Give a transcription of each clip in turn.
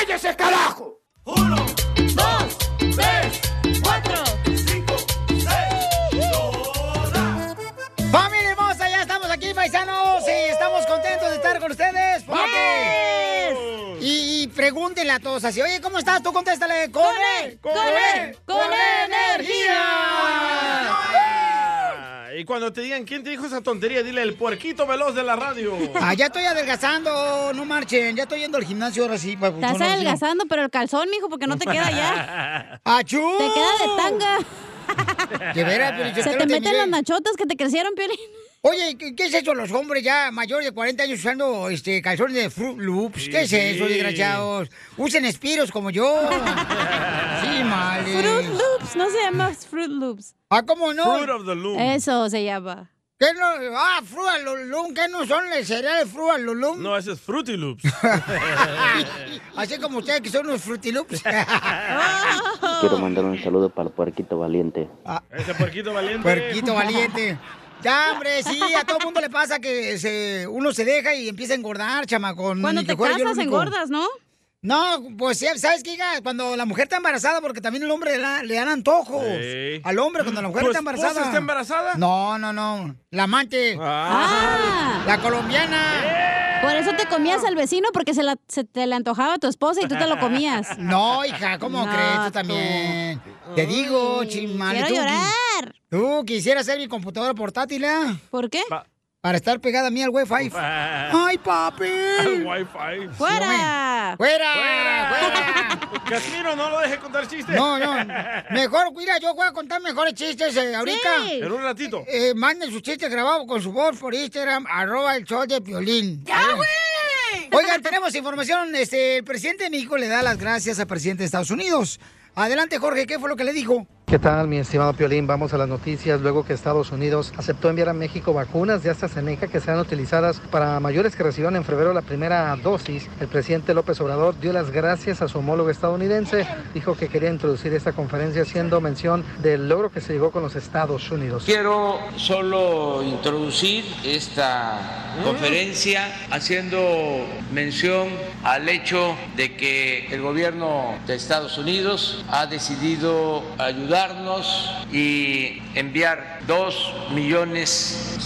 ¡Cállese, carajo! Uno, dos, tres, cuatro, cinco, seis, ¡Familia hermosa! Ya estamos aquí, paisanos, y estamos contentos de estar con ustedes. Porque... Y, y pregúntenle a todos así, oye, ¿cómo estás? Tú contéstale, ¡con, él! ¡Con, él! ¡Con, energía! Ah, Y cuando te digan quién te dijo esa tontería, dile el puerquito veloz de la radio. Ah, ya estoy adelgazando, no marchen. Ya estoy yendo al gimnasio ahora sí. pues, Estás adelgazando, pero el calzón, mijo, porque no te queda ya. ¡Achú! Te queda de tanga. De veras, Se te meten las nachotas que te crecieron, Piolín. Oye, ¿qué, qué es eso los hombres ya mayores de 40 años usando este calzones de Fruit Loops? ¿Qué es eso, sí. desgraciados? Usen espiros como yo. Sí, mal. Fruit Loops, no se llama Fruit Loops. Ah, ¿cómo no? Fruit of the Loom. Eso se llama. ¿Qué no? Ah, Fruit Lulum, ¿qué no son el cereal de Fruit Lulum? No, ese es Fruity Loops. Así como ustedes que son unos Fruity Loops. Quiero mandar un saludo para el puerquito valiente. Ese puerquito valiente. Puerquito valiente. Ya, hombre, sí, a todo mundo le pasa que se, uno se deja y empieza a engordar, chamacón. Cuando te casas, engordas, ¿no? No, pues sí, ¿sabes qué? hija? Cuando la mujer está embarazada, porque también el hombre le, da- le dan antojos. Sí. Al hombre, cuando la mujer ¿Tu está esposa embarazada. está embarazada? No, no, no. La amante. Ah. La colombiana. Por eso te comías al vecino, porque se, la- se te le antojaba a tu esposa y tú te lo comías. No, hija, ¿cómo No, crees tú tú. también? Te digo, chimale. quiero tú- llorar. Tú quisieras ser mi computadora portátil, ¿eh? ¿Por qué? Para estar pegada a mí al Wi-Fi. ¡Ay, papi! Al Wi-Fi. ¡Fuera! ¡Fuera! ¡Fuera! Casimiro, no lo deje contar chistes. No, no. Mejor, mira, yo voy a contar mejores chistes eh, ahorita. Sí. En un ratito. Eh, manden sus chistes grabados con su voz por Instagram, arroba el show de violín. ¡Ya, güey! Oigan, tenemos información. Este, el presidente de México le da las gracias al presidente de Estados Unidos. Adelante, Jorge, ¿qué fue lo que le dijo? ¿Qué tal, mi estimado Piolín? Vamos a las noticias. Luego que Estados Unidos aceptó enviar a México vacunas de AstraZeneca que serán utilizadas para mayores que reciban en febrero la primera dosis, el presidente López Obrador dio las gracias a su homólogo estadounidense. Dijo que quería introducir esta conferencia haciendo mención del logro que se llegó con los Estados Unidos. Quiero solo introducir esta conferencia haciendo mención al hecho de que el gobierno de Estados Unidos ha decidido y enviar 2 millones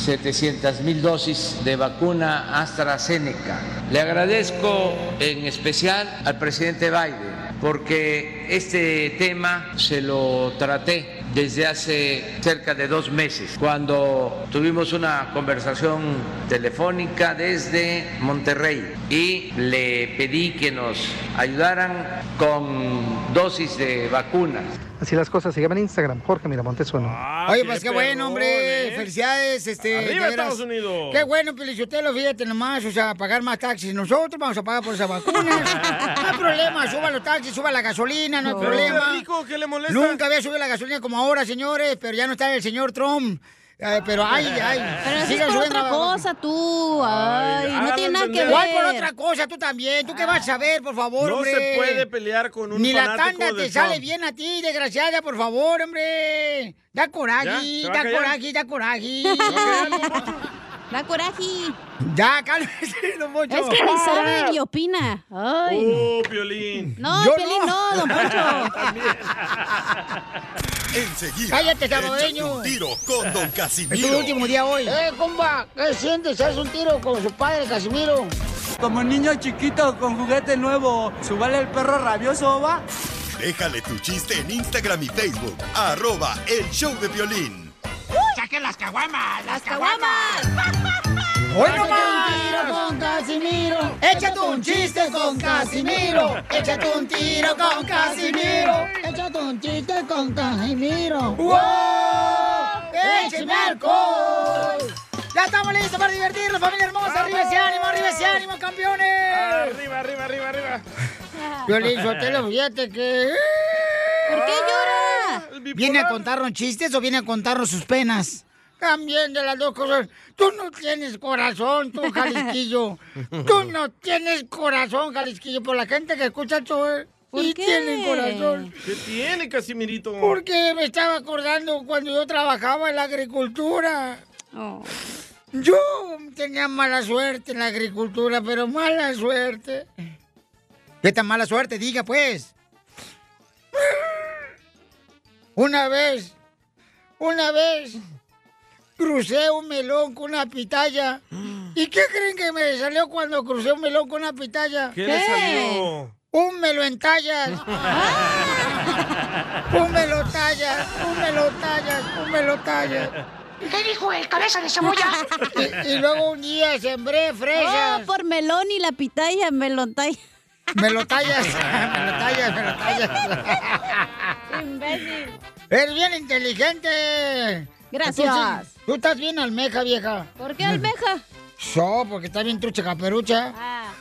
700 mil dosis de vacuna AstraZeneca. Le agradezco en especial al presidente Biden porque este tema se lo traté desde hace cerca de dos meses, cuando tuvimos una conversación telefónica desde Monterrey y le pedí que nos ayudaran con dosis de vacunas. Así las cosas. Sígueme en Instagram, Jorge Miramontes uno. Oye, pues qué bueno, hombre. Felicidades, este. Arriba. Estados Unidos. Qué bueno, Pelichotelo, fíjate nomás, o sea, pagar más taxis. Nosotros vamos a pagar por esa vacuna. no hay problema, suba los taxis, suba la gasolina, no hay problema. rico, ¿qué le molesta? Nunca había subido la gasolina como ahora, señores, pero ya no está el señor Trump. Eh, pero ay, ay. Pero eso es por subiendo otra la- cosa, tú. Ay, no hágalo tiene nada que ver. ¿Cuál por otra cosa? Tú también. ¿Tú qué vas a saber, por favor, No hombre? se puede pelear con un Ni la tanda te sale Trump. bien a ti, desgraciada, por favor, hombre. Da coraje, ¿Ya? ¿Se va a da coraje, da coraje. Da coraje. Ya, cálmese, don Poncho. Es que ni sabe ni opina. Ay. Oh, Piolín. No, Yo Piolín, no, don Poncho. Enseguida. Cállate, salvadoreño. un tiro con Don Es tu Casimiro. último día hoy. Eh, compa, ¿qué sientes? ¿Haz un tiro con su padre, Casimiro? Como niño chiquito con juguete nuevo, ¿subale el perro rabioso, va? Déjale tu chiste en Instagram y Facebook. Arroba el show de violín. ¡Saquen las caguamas! ¡Las caguamas! ¡Hoy Échate no un más! tiro con Casimiro! ¡Échate un chiste con Casimiro! ¡Échate un tiro con Casimiro! ¡Échate un chiste con Casimiro! ¡Wow! ¡Échame alcohol! ¡Ya estamos listos para divertirnos, familia hermosa! ¡Arriba ese ánimo, arriba ese ánimo, campeones! Arriba, arriba, arriba, arriba. Violín Sotelo, fíjate que... ¿Por qué llora? ¿Viene a contarnos chistes o viene a contarnos sus penas? También de las dos cosas. Tú no tienes corazón, tú, Jalisquillo. Tú no tienes corazón, Jalisquillo. Por la gente que escucha el show, ¿eh? ¿Por sí qué? tienen corazón. ¿Qué tiene, Casimirito? Porque me estaba acordando cuando yo trabajaba en la agricultura. Oh. Yo tenía mala suerte en la agricultura, pero mala suerte. ¿Qué tan mala suerte? Diga, pues. Una vez, una vez, crucé un melón con una pitaya. ¿Y qué creen que me salió cuando crucé un melón con una pitaya? ¿Qué le salió? Un melo en tallas. un melo tallas, un melo tallas, un melo tallas. ¿Qué dijo el cabeza de cebolla? Y, y luego un día sembré fresas. Oh, por melón y la pitaya, melontaya. Melotallas, melotallas, melotallas. Imbécil. Eres bien inteligente. Gracias. Entonces, Tú estás bien almeja, vieja. ¿Por qué almeja? So, porque estás bien trucha caperucha. Ah.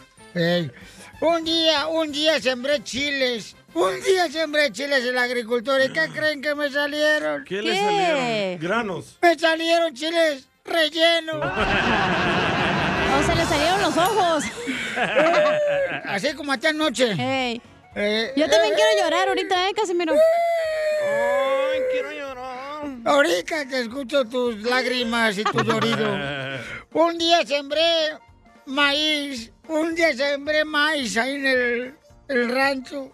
Un día, un día sembré chiles. Un día sembré chiles en la agricultura. ¿Y qué creen que me salieron? ¿Qué, le salieron? Granos. Me salieron chiles rellenos. O se le salieron los ojos. Así como esta noche. Ey. Eh, Yo también eh, quiero llorar ahorita, ¿eh, Casimiro? Ay, quiero llorar. Ahorita que escucho tus lágrimas y tu llorido. Un día sembré maíz, un día sembré maíz ahí en el, el rancho.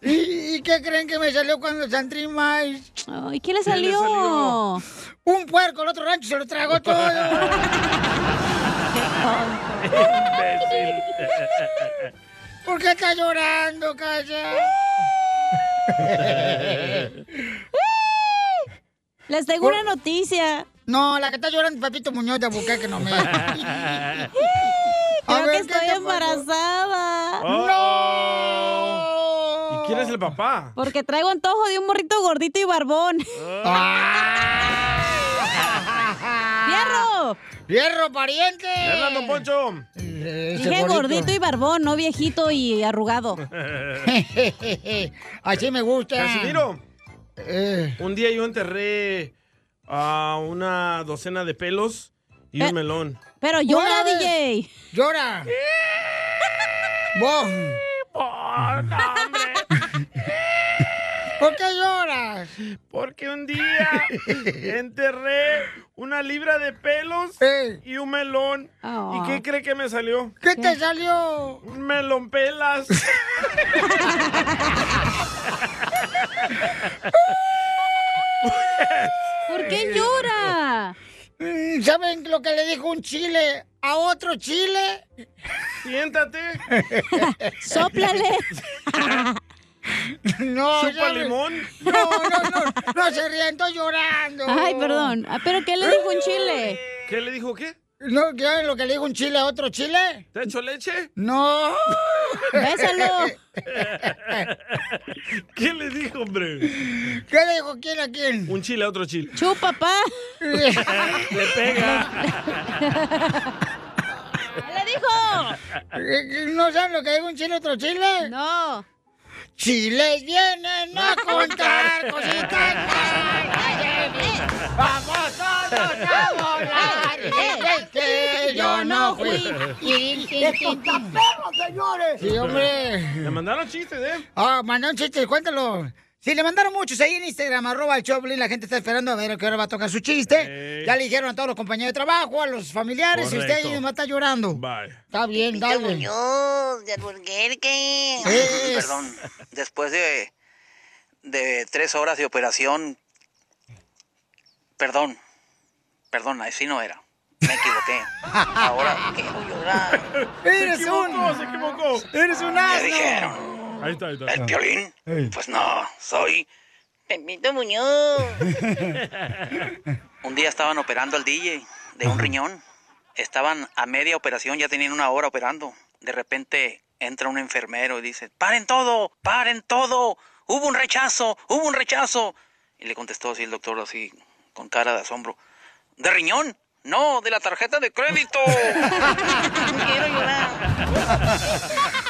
¿Y, y qué creen que me salió cuando sembré maíz? Ay, ¿qué le ¿Qué le salió? salió? Un puerco, el otro rancho se lo tragó todo. Imbécil. ¿Por qué está llorando, calla? Les tengo una noticia. No, la que está llorando es Pepito Muñoz de Bucaque, no me. Creo que ver, ¿qué estoy embarazada. Oh. ¿Y quién es el papá? Porque traigo antojo de un morrito gordito y barbón. ¡Fierro! ¡Fierro, pariente! ¿Qué hablan, don Poncho? Ese Dije gordito y barbón, no viejito y arrugado. Así me gusta. Casimiro, Eh, un día yo enterré a una docena de pelos y Eh. un melón. Pero llora. DJ. ¡Llora! Vos. ¿Por qué lloras? Porque un día enterré una libra de pelos Eh, y un melón. Oh. ¿Y qué cree que me salió? ¿Qué te salió? Un melón pelas. ¿Por qué llora? Mm, ¿Saben lo que le dijo un chile a otro chile? Siéntate. Sóplale. No, Chupa ¿saben? limón. No, no, no, no se estoy llorando. Ay, perdón. Ah, ¿Pero qué le dijo un chile? ¿Qué le dijo qué? ¿No saben lo que le dijo un chile a otro chile? ¿Te echo leche? No. Bésalo. ¿Qué le dijo, hombre? ¿Qué le dijo quién a quién? Un chile a otro chile. Chu, papá. Le pega. ¿Qué le dijo? ¿No saben lo que dijo un chile a otro chile? No. Chiles vienen a contar cositas. Vamos todos a volar. Es que yo no fui. perros, señores! Sí, hombre. Le mandaron chistes, ¿eh? Ah, mandaron chistes, cuéntalo. Sí, le mandaron muchos ahí en Instagram, arroba el Choplin. La gente está esperando a ver a qué hora va a tocar su chiste. Ya le dijeron a todos los compañeros de trabajo, a los familiares, y usted ahí Correcto. nomás está llorando. Bye. Está bien, dale. Muñoz, de Perdón, después de, de tres horas de operación, perdón, perdón, así no era, me equivoqué. Ahora quiero llorar. Eres se equivocó, un... se equivocó. Eres un Me asno. dijeron, Ahí está, ahí está. ¿el violín? Ey. Pues no, soy Pepito Muñoz. Un día estaban operando al DJ de un riñón. Estaban a media operación, ya tenían una hora operando. De repente entra un enfermero y dice, paren todo, paren todo. Hubo un rechazo, hubo un rechazo. Y le contestó así el doctor, así, con cara de asombro. ¿De riñón? No, de la tarjeta de crédito. Quiero llorar.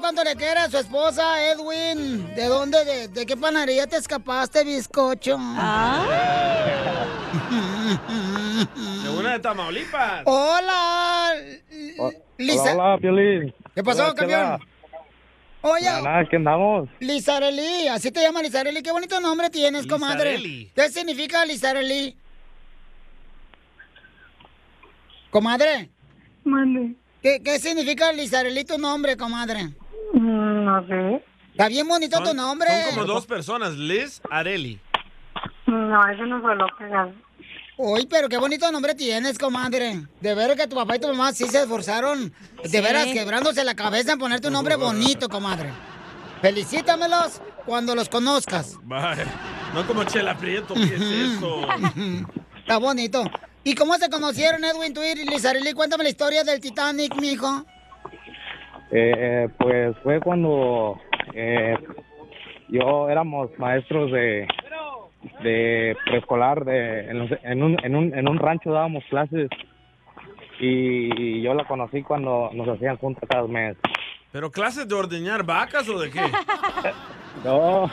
cuánto le quiere a su esposa, Edwin. ¿De dónde, de, de qué panadería te escapaste, bizcocho? De una de Tamaulipas. Hola, Lisa. Hola, hola, Piolín. ¿Qué pasó, Hola? Chela. Oye, Nada, nada, aquí andamos. Lizareli, así te llama Lizareli. Qué bonito nombre tienes, comadre. ¿Qué significa Lizareli? Comadre. ¿Qué, ¿Qué significa Lizareli tu nombre, comadre? No sé. Está bien bonito tu nombre. Son como dos personas, Liz Areli. No, eso no fue lo que Uy, pero qué bonito nombre tienes, comadre. De veras que tu papá y tu mamá sí se esforzaron, de Sí. veras quebrándose la cabeza en ponerte un nombre bonito, comadre. Felicítamelos cuando los conozcas. Vaya, no como Chela Prieto, ¿qué es eso? Está bonito. ¿Y cómo se conocieron Edwin, tú y Lizareli? Cuéntame la historia del Titanic, mijo. Eh, pues fue cuando eh, yo éramos maestros de, de preescolar, de, en, los- en un, en, un, en un rancho dábamos clases y yo la conocí cuando nos hacían juntas cada mes. ¿Pero clases de ordeñar vacas o de qué? No,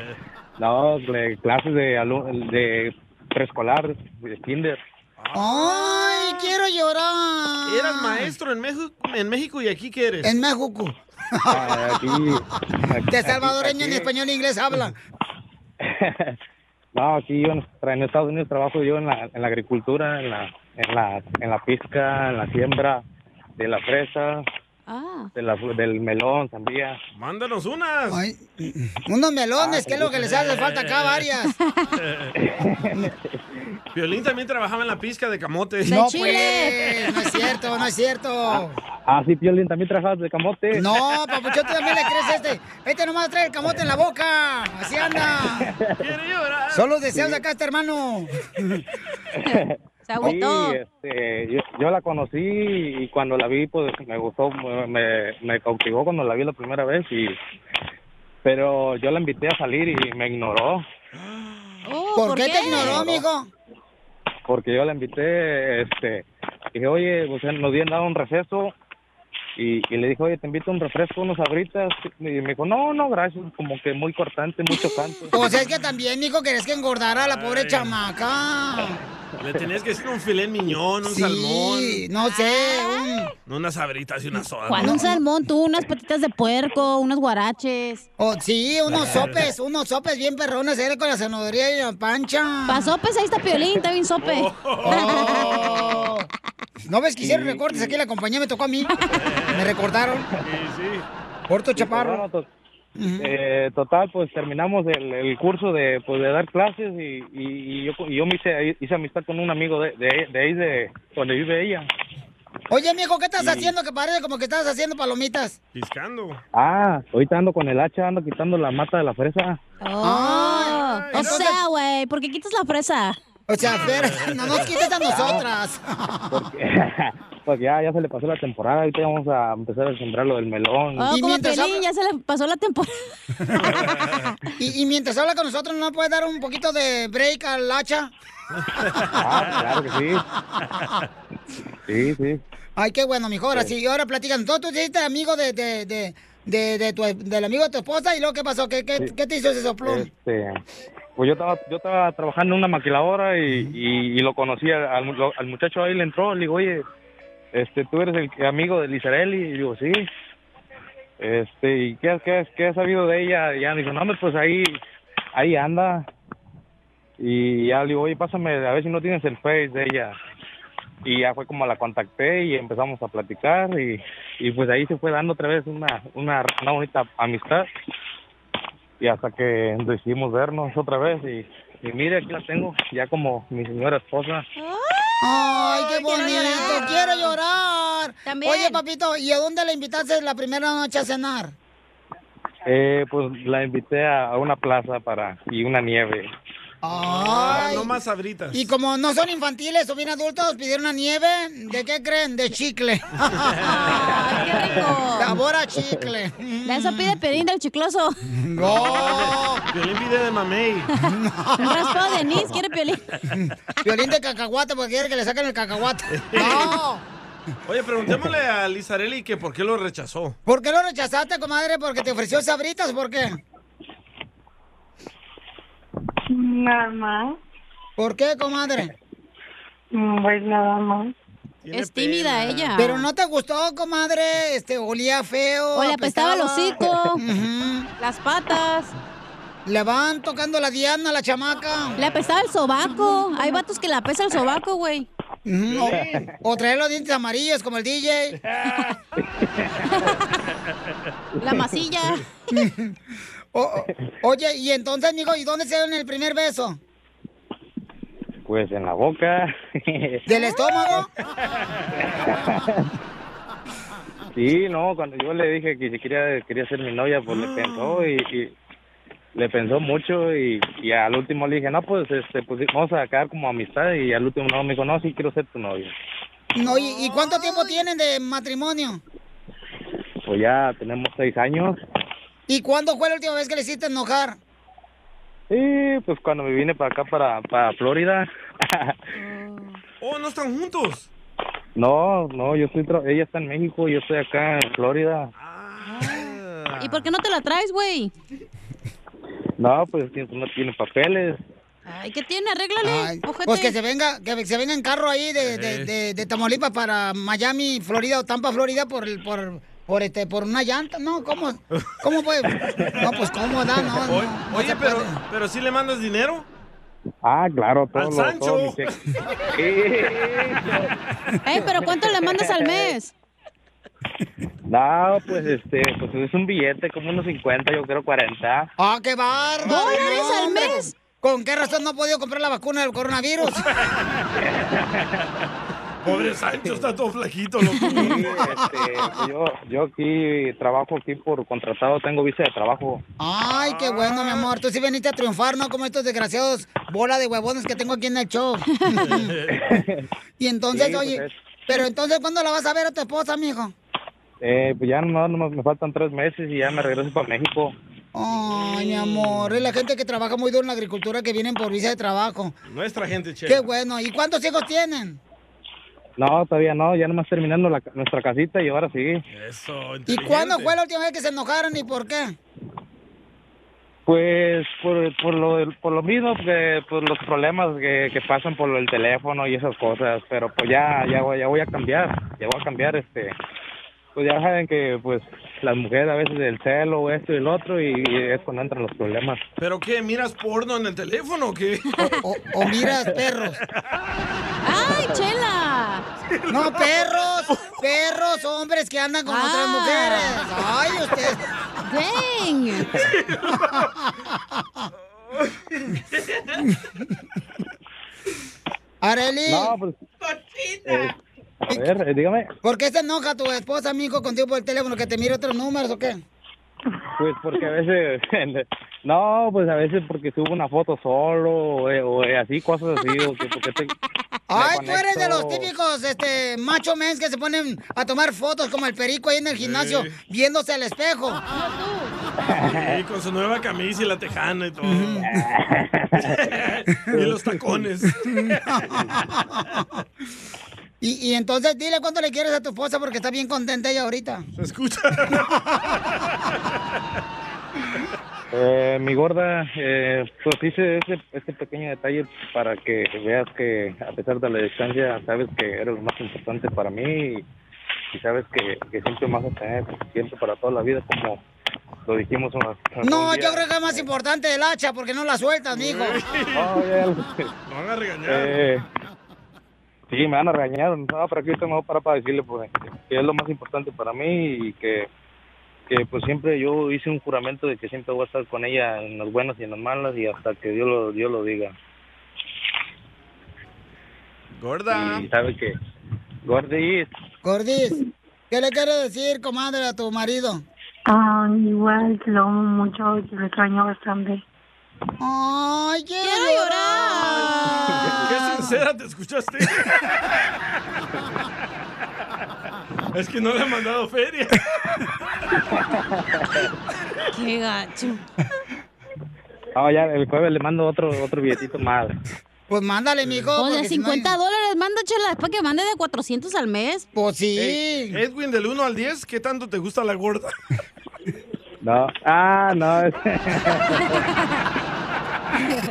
no, clases de, alu- de preescolar, de kinder. ¡Ay, quiero llorar! ¿Eras maestro en México, en México y aquí qué eres? En México. Aquí, aquí- De salvadoreño en aquí- español e inglés habla. No, aquí yo en, en Estados Unidos trabajo yo en la, en la agricultura, en la, en la, en la pizca, en la siembra de la fresa, de la, del melón, sandía. Mándanos unas. Unos melones, que es lo que les hace falta acá, varias. Violín también trabajaba en la pizca de camote. No, pues, no es cierto, no es cierto. Ah, sí, Piolín, también trabajas de camote. No, papuchón, tú también le crees a este. Este nomás trae el camote en la boca. Así anda. Son los deseos de acá, este hermano. Sí, este, yo, yo la conocí y cuando la vi, pues me gustó, me, me cautivó cuando la vi la primera vez y pero yo la invité a salir y me ignoró. ¿Por, qué, te ignoró, amigo? porque yo la invité, este, dije, oye, pues nos habían dado un receso y, y le dije, oye, te invito a un refresco, unos abritas y me dijo, no, no, gracias, como que muy cortante, muy chocante. Pues es que también, hijo, querés que engordara a la pobre chamaca. Le tenías que decir un filé miñón, un Sí, salmón. no sé, un... No unas sabritas y una soda. ¿Cuál un salmón? Tú, unas patitas de puerco, unos guaraches. Oh, sí, unos sopes, unos sopes bien perrones, era con la zanahoria y la pancha. Pa' sopes, ahí está Piolín, está bien sope. Oh. ¿No ves que hicieron recortes aquí? La compañía me tocó a mí. Me recordaron. Sí, sí. Corto pues, chaparro. bueno, to- eh, total, pues terminamos el, el curso de, pues, de dar clases y, y, y yo, y yo me hice, hice amistad con un amigo de, de, de ahí, de donde vive ella. Oye, mijo, ¿qué estás haciendo? Que parece como que estás haciendo palomitas. Piscando. Ah, ahorita ando con el hacha, ando quitando la mata de la fresa. Oh, o entonces- sea, güey, ¿por qué quitas la fresa? O sea, Fer, no nos quites a nosotras. Pues ya, ya se le pasó la temporada, ahorita vamos a empezar a sembrar lo del melón. Oh, como Piolín, ya se le pasó la temporada. Y, y mientras habla con nosotros, ¿no puedes dar un poquito de break al hacha? Ah, claro que sí. Sí, sí. Ay, qué bueno, mijo. Ahora sí, ahora platican. Tú hiciste amigo de, de, de, de, de tu, del amigo de tu esposa y luego, ¿qué pasó? ¿Qué, qué, qué te hizo ese soplón? Este, pues yo estaba, yo estaba trabajando en una maquiladora y, y, y lo conocí al, al mu- al muchacho ahí, le entró, le digo, oye, este, tú eres el amigo de Lizarelli, y digo, sí. Este, ¿y qué, has- qué, has- qué has sabido de ella? Y ya me dijo, no, pues ahí, ahí anda. Y ya le digo, oye, pásame, a ver si no tienes el face de ella. Y ya fue como la contacté y empezamos a platicar y, y pues ahí se fue dando otra vez una, una, una bonita amistad y hasta que decidimos vernos otra vez y, y mire aquí la tengo ya como mi señora esposa Ay, qué bonito. Quiero llorar. Oye, papito, ¿y a dónde le invitaste la primera noche a cenar? eh, pues la invité a, a una plaza para y una nieve Ay. No más sabritas. Y como no son infantiles o bien adultos, pidieron una nieve. ¿De qué creen? De chicle. ¡Qué rico! Sabor a chicle. La eso pide Piolín del chicloso. No. Violín pide de mamey. Un raspado de anís, quiere Piolín. Violín de cacahuate porque quiere que le saquen el cacahuate. No. Oye, preguntémosle a Lizarelli que por qué lo rechazó. ¿Por qué lo rechazaste, comadre? ¿Porque te ofreció sabritas o por qué? Nada más. ¿Por qué, comadre? Pues nada más. Es tímida ella. Pero no te gustó, comadre, este, olía feo. O le apestaba el hocico, las patas. Le van tocando la diana a la chamaca. Le apestaba el sobaco. Hay vatos que le apesta el sobaco, güey. O traer los dientes amarillos como el DJ. La masilla. O- oye, y entonces, amigo, ¿y dónde se dieron el primer beso? Pues en la boca. ¿Del estómago? Sí, no, cuando yo le dije que si quería, quería ser mi novia, pues le pensó y, y le pensó mucho y, y al último le dije, no, pues, este, pues vamos a quedar como amistad y al último no, me dijo, no, sí quiero ser tu novia. No, ¿y, y cuánto tiempo tienen de matrimonio? Pues ya tenemos seis años. ¿Y cuándo fue la última vez que le hiciste enojar? Sí, pues cuando me vine para acá, para, para Florida. Oh, ¿no están juntos? no, no, yo estoy, tra- ella está en México, yo estoy acá en Florida. ¿Y por qué no te la traes, güey? No, pues no tiene papeles. Ay, ¿qué tiene? Arréglale. Pues que se venga, que se venga en carro ahí de, de, de- de Tamaulipas para Miami, Florida o Tampa, Florida por el, por, por este, por una llanta, ¿no? ¿Cómo, cómo puede? No, pues cómo da, no, no, Oye, no oye, se pero, puede. pero sí le mandas dinero. Ah, claro, todo Al lo- Sancho. todo. Ey, pero ¿cuánto le mandas al mes? No, pues este, pues es un billete, como unos 50, yo creo 40. ¡Ah, qué bárbaro! ¿Dólares No, al hombre, mes? ¿Con qué razón no ha podido comprar la vacuna del coronavirus? Pobre Sancho, está todo flaquito, loco. Sí, este, yo, yo aquí trabajo aquí por contratado, tengo visa de trabajo. Ay, qué bueno, mi amor. Tú sí veniste a triunfar, ¿no? Como estos desgraciados bola de huevones que tengo aquí en el show. y entonces, Sí, pues oye, pero entonces, ¿cuándo la vas a ver a tu esposa, mijo? Eh, pues ya no, no, me faltan tres meses y ya me regreso para México. Ay, mi amor, es la gente que trabaja muy duro en la agricultura que vienen por visa de trabajo. Nuestra gente, che. Qué bueno. ¿Y cuántos hijos tienen? No, todavía no, ya nomás terminando la, nuestra casita y ahora sí. Eso, ¿Y cuándo fue la última vez que se enojaron y por qué? Pues por, por, lo, del- por lo mismo, porque por los problemas que, que pasan por el teléfono y esas cosas, pero pues ya, ya, voy, ya voy a cambiar, ya voy a cambiar, este, pues ya saben que pues las mujeres a veces el celo, esto y el otro, y, y es cuando entran los problemas. ¿Pero qué? ¿Miras porno en el teléfono o qué? O, o miras perros. ¡Ay, chela! No, perros, perros, hombres que andan con otras Ah. mujeres. Ay, usted. Areli. No, pues... eh, a ver, eh, dígame. ¿Por qué se enoja tu esposa, amigo, contigo por el teléfono? ¿Que te mire otros números o qué? Pues porque a veces, no, pues a veces porque subo una foto solo o, eh, o, eh, así, cosas así, o que porque te... Ay, tú eres de los típicos este, macho mens que se ponen a tomar fotos como el perico ahí en el gimnasio, viéndose al espejo. Sí, con su nueva camisa y la tejana y todo. y los tacones. Y, y entonces dile cuánto le quieres a tu esposa porque está bien contenta ella ahorita. Se escucha. Eh, mi gorda, eh, pues hice ese, ese pequeño detalle para que veas que a pesar de la distancia, sabes que eres lo más importante para mí y, y sabes que, que siempre vas a tener suficiente para toda la vida, como lo dijimos una, No, día. yo creo que es más importante el hacha porque no la sueltas, mijo. No, Me van a regañar. Eh, sí, me van a regañar, no, pero aquí tengo para, para decirle pues, que es lo más importante para mí y que, que pues siempre yo hice un juramento de que siempre voy a estar con ella en las buenas y en las malas y hasta que Dios lo, Dios lo diga. Gorda. Y sabe que, Gordis, Gordis, ¿qué le quieres decir, comadre, a tu marido? Ah, igual, te lo amo mucho y te lo extraño bastante. Ay, quiero, llorar. Qué sincera te escuchaste. es que no le han mandado feria. Qué gacho. ah, ya el jueves le mando otro otro billetito más. Pues mándale, mijo. O de porque si no 50 hay- dólares, manda chela después que mande de 400 al mes. Pues sí. Ey, Edwin, del 1 al 10, ¿qué tanto te gusta la gorda? No. Ah, no.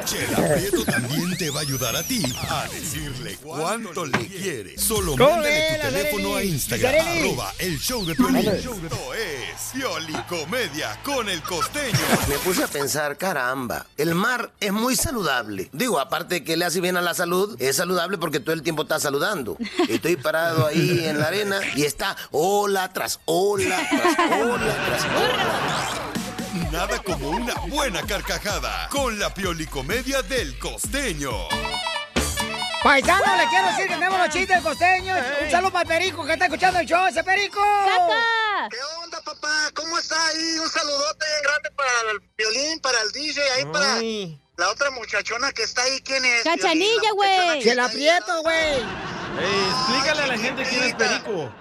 Chela Prieto también te va a ayudar a ti a decirle cuánto le quieres. Solo ¿Cómo mándale tu teléfono a? Instagram, arroba el show de Piolín. Esto es Pioli Comedia con el costeño. Me puse a pensar, caramba, el mar es muy saludable. Digo, aparte de que le hace bien a la salud, es saludable porque todo el tiempo está saludando. Estoy parado ahí en la arena y está ola tras ola, tras ola, tras ola. Nada como una buena carcajada con la Pioli Comedia del costeño. Paisano, le quiero decir que tenemos los chistes del costeño. Un saludo para Perico que está escuchando el show, ese Perico. ¿Qué onda, papá? ¿Cómo está ahí? Un saludote grande para el violín, para el DJ, ahí para la otra muchachona que está ahí. ¿Quién es? Cachanilla, güey. que la aprieto, güey. Ey, explícale a la gente quién es Perico.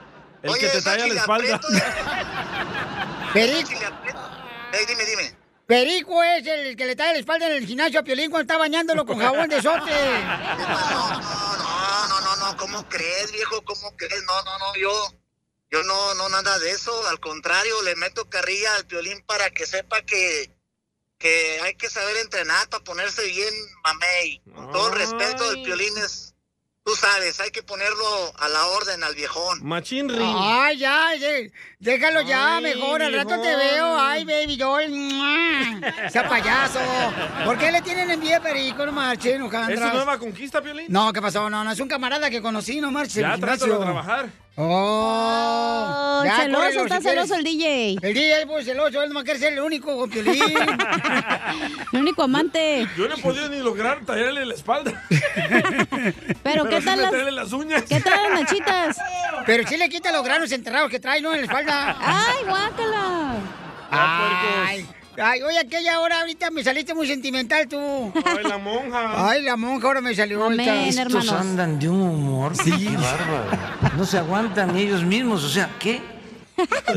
El Oye, que te talla la espalda. Perico. Ey, dime, dime. Perico es el que le trae la espalda en el gimnasio a Piolín cuando está bañándolo con jabón de sote. No, no, no, no, ¿cómo crees, viejo? ¿Cómo crees? No, no, no, yo, yo no, no, nada de eso. Al contrario, le meto carrilla al violín para que sepa que, que hay que saber entrenar para ponerse bien mamey. Con todo el respeto, el violín es, tú sabes, hay que ponerlo a la orden al viejón. Machín ring. Ay, ya, déjalo ya, Ay, mejor. Al rato te veo. Ay, baby doll. Sea payaso. ¿Por qué le tienen envidia Perico? No marchen, ¿Es tu nueva conquista, Piolín? No, ¿qué pasó? No, no, es un camarada que conocí, no marches. en Ya, trátalo de trabajar. Oh, Oh, ya, celoso, córrelo, está si quieres. celoso el DJ. El DJ, pues celoso, él no va a querer ser el único con Piolín. El único amante. Yo no he podido ni lograr tallarle la espalda. Pero, ¿qué sí tal las, uñas. ¿qué tal las nachitas? Pero sí le quita los granos enterrados que trae, ¿no? En la espalda. Ay, guácala. Ay, ay, oye, aquella hora ahorita me saliste muy sentimental tú. Ay, la monja. Ay, la monja ahora me salió Amén, ahorita. hermanos. Estos andan de un humor. Sí. Qué bárbaro. No se aguantan ellos mismos. O sea, ¿qué?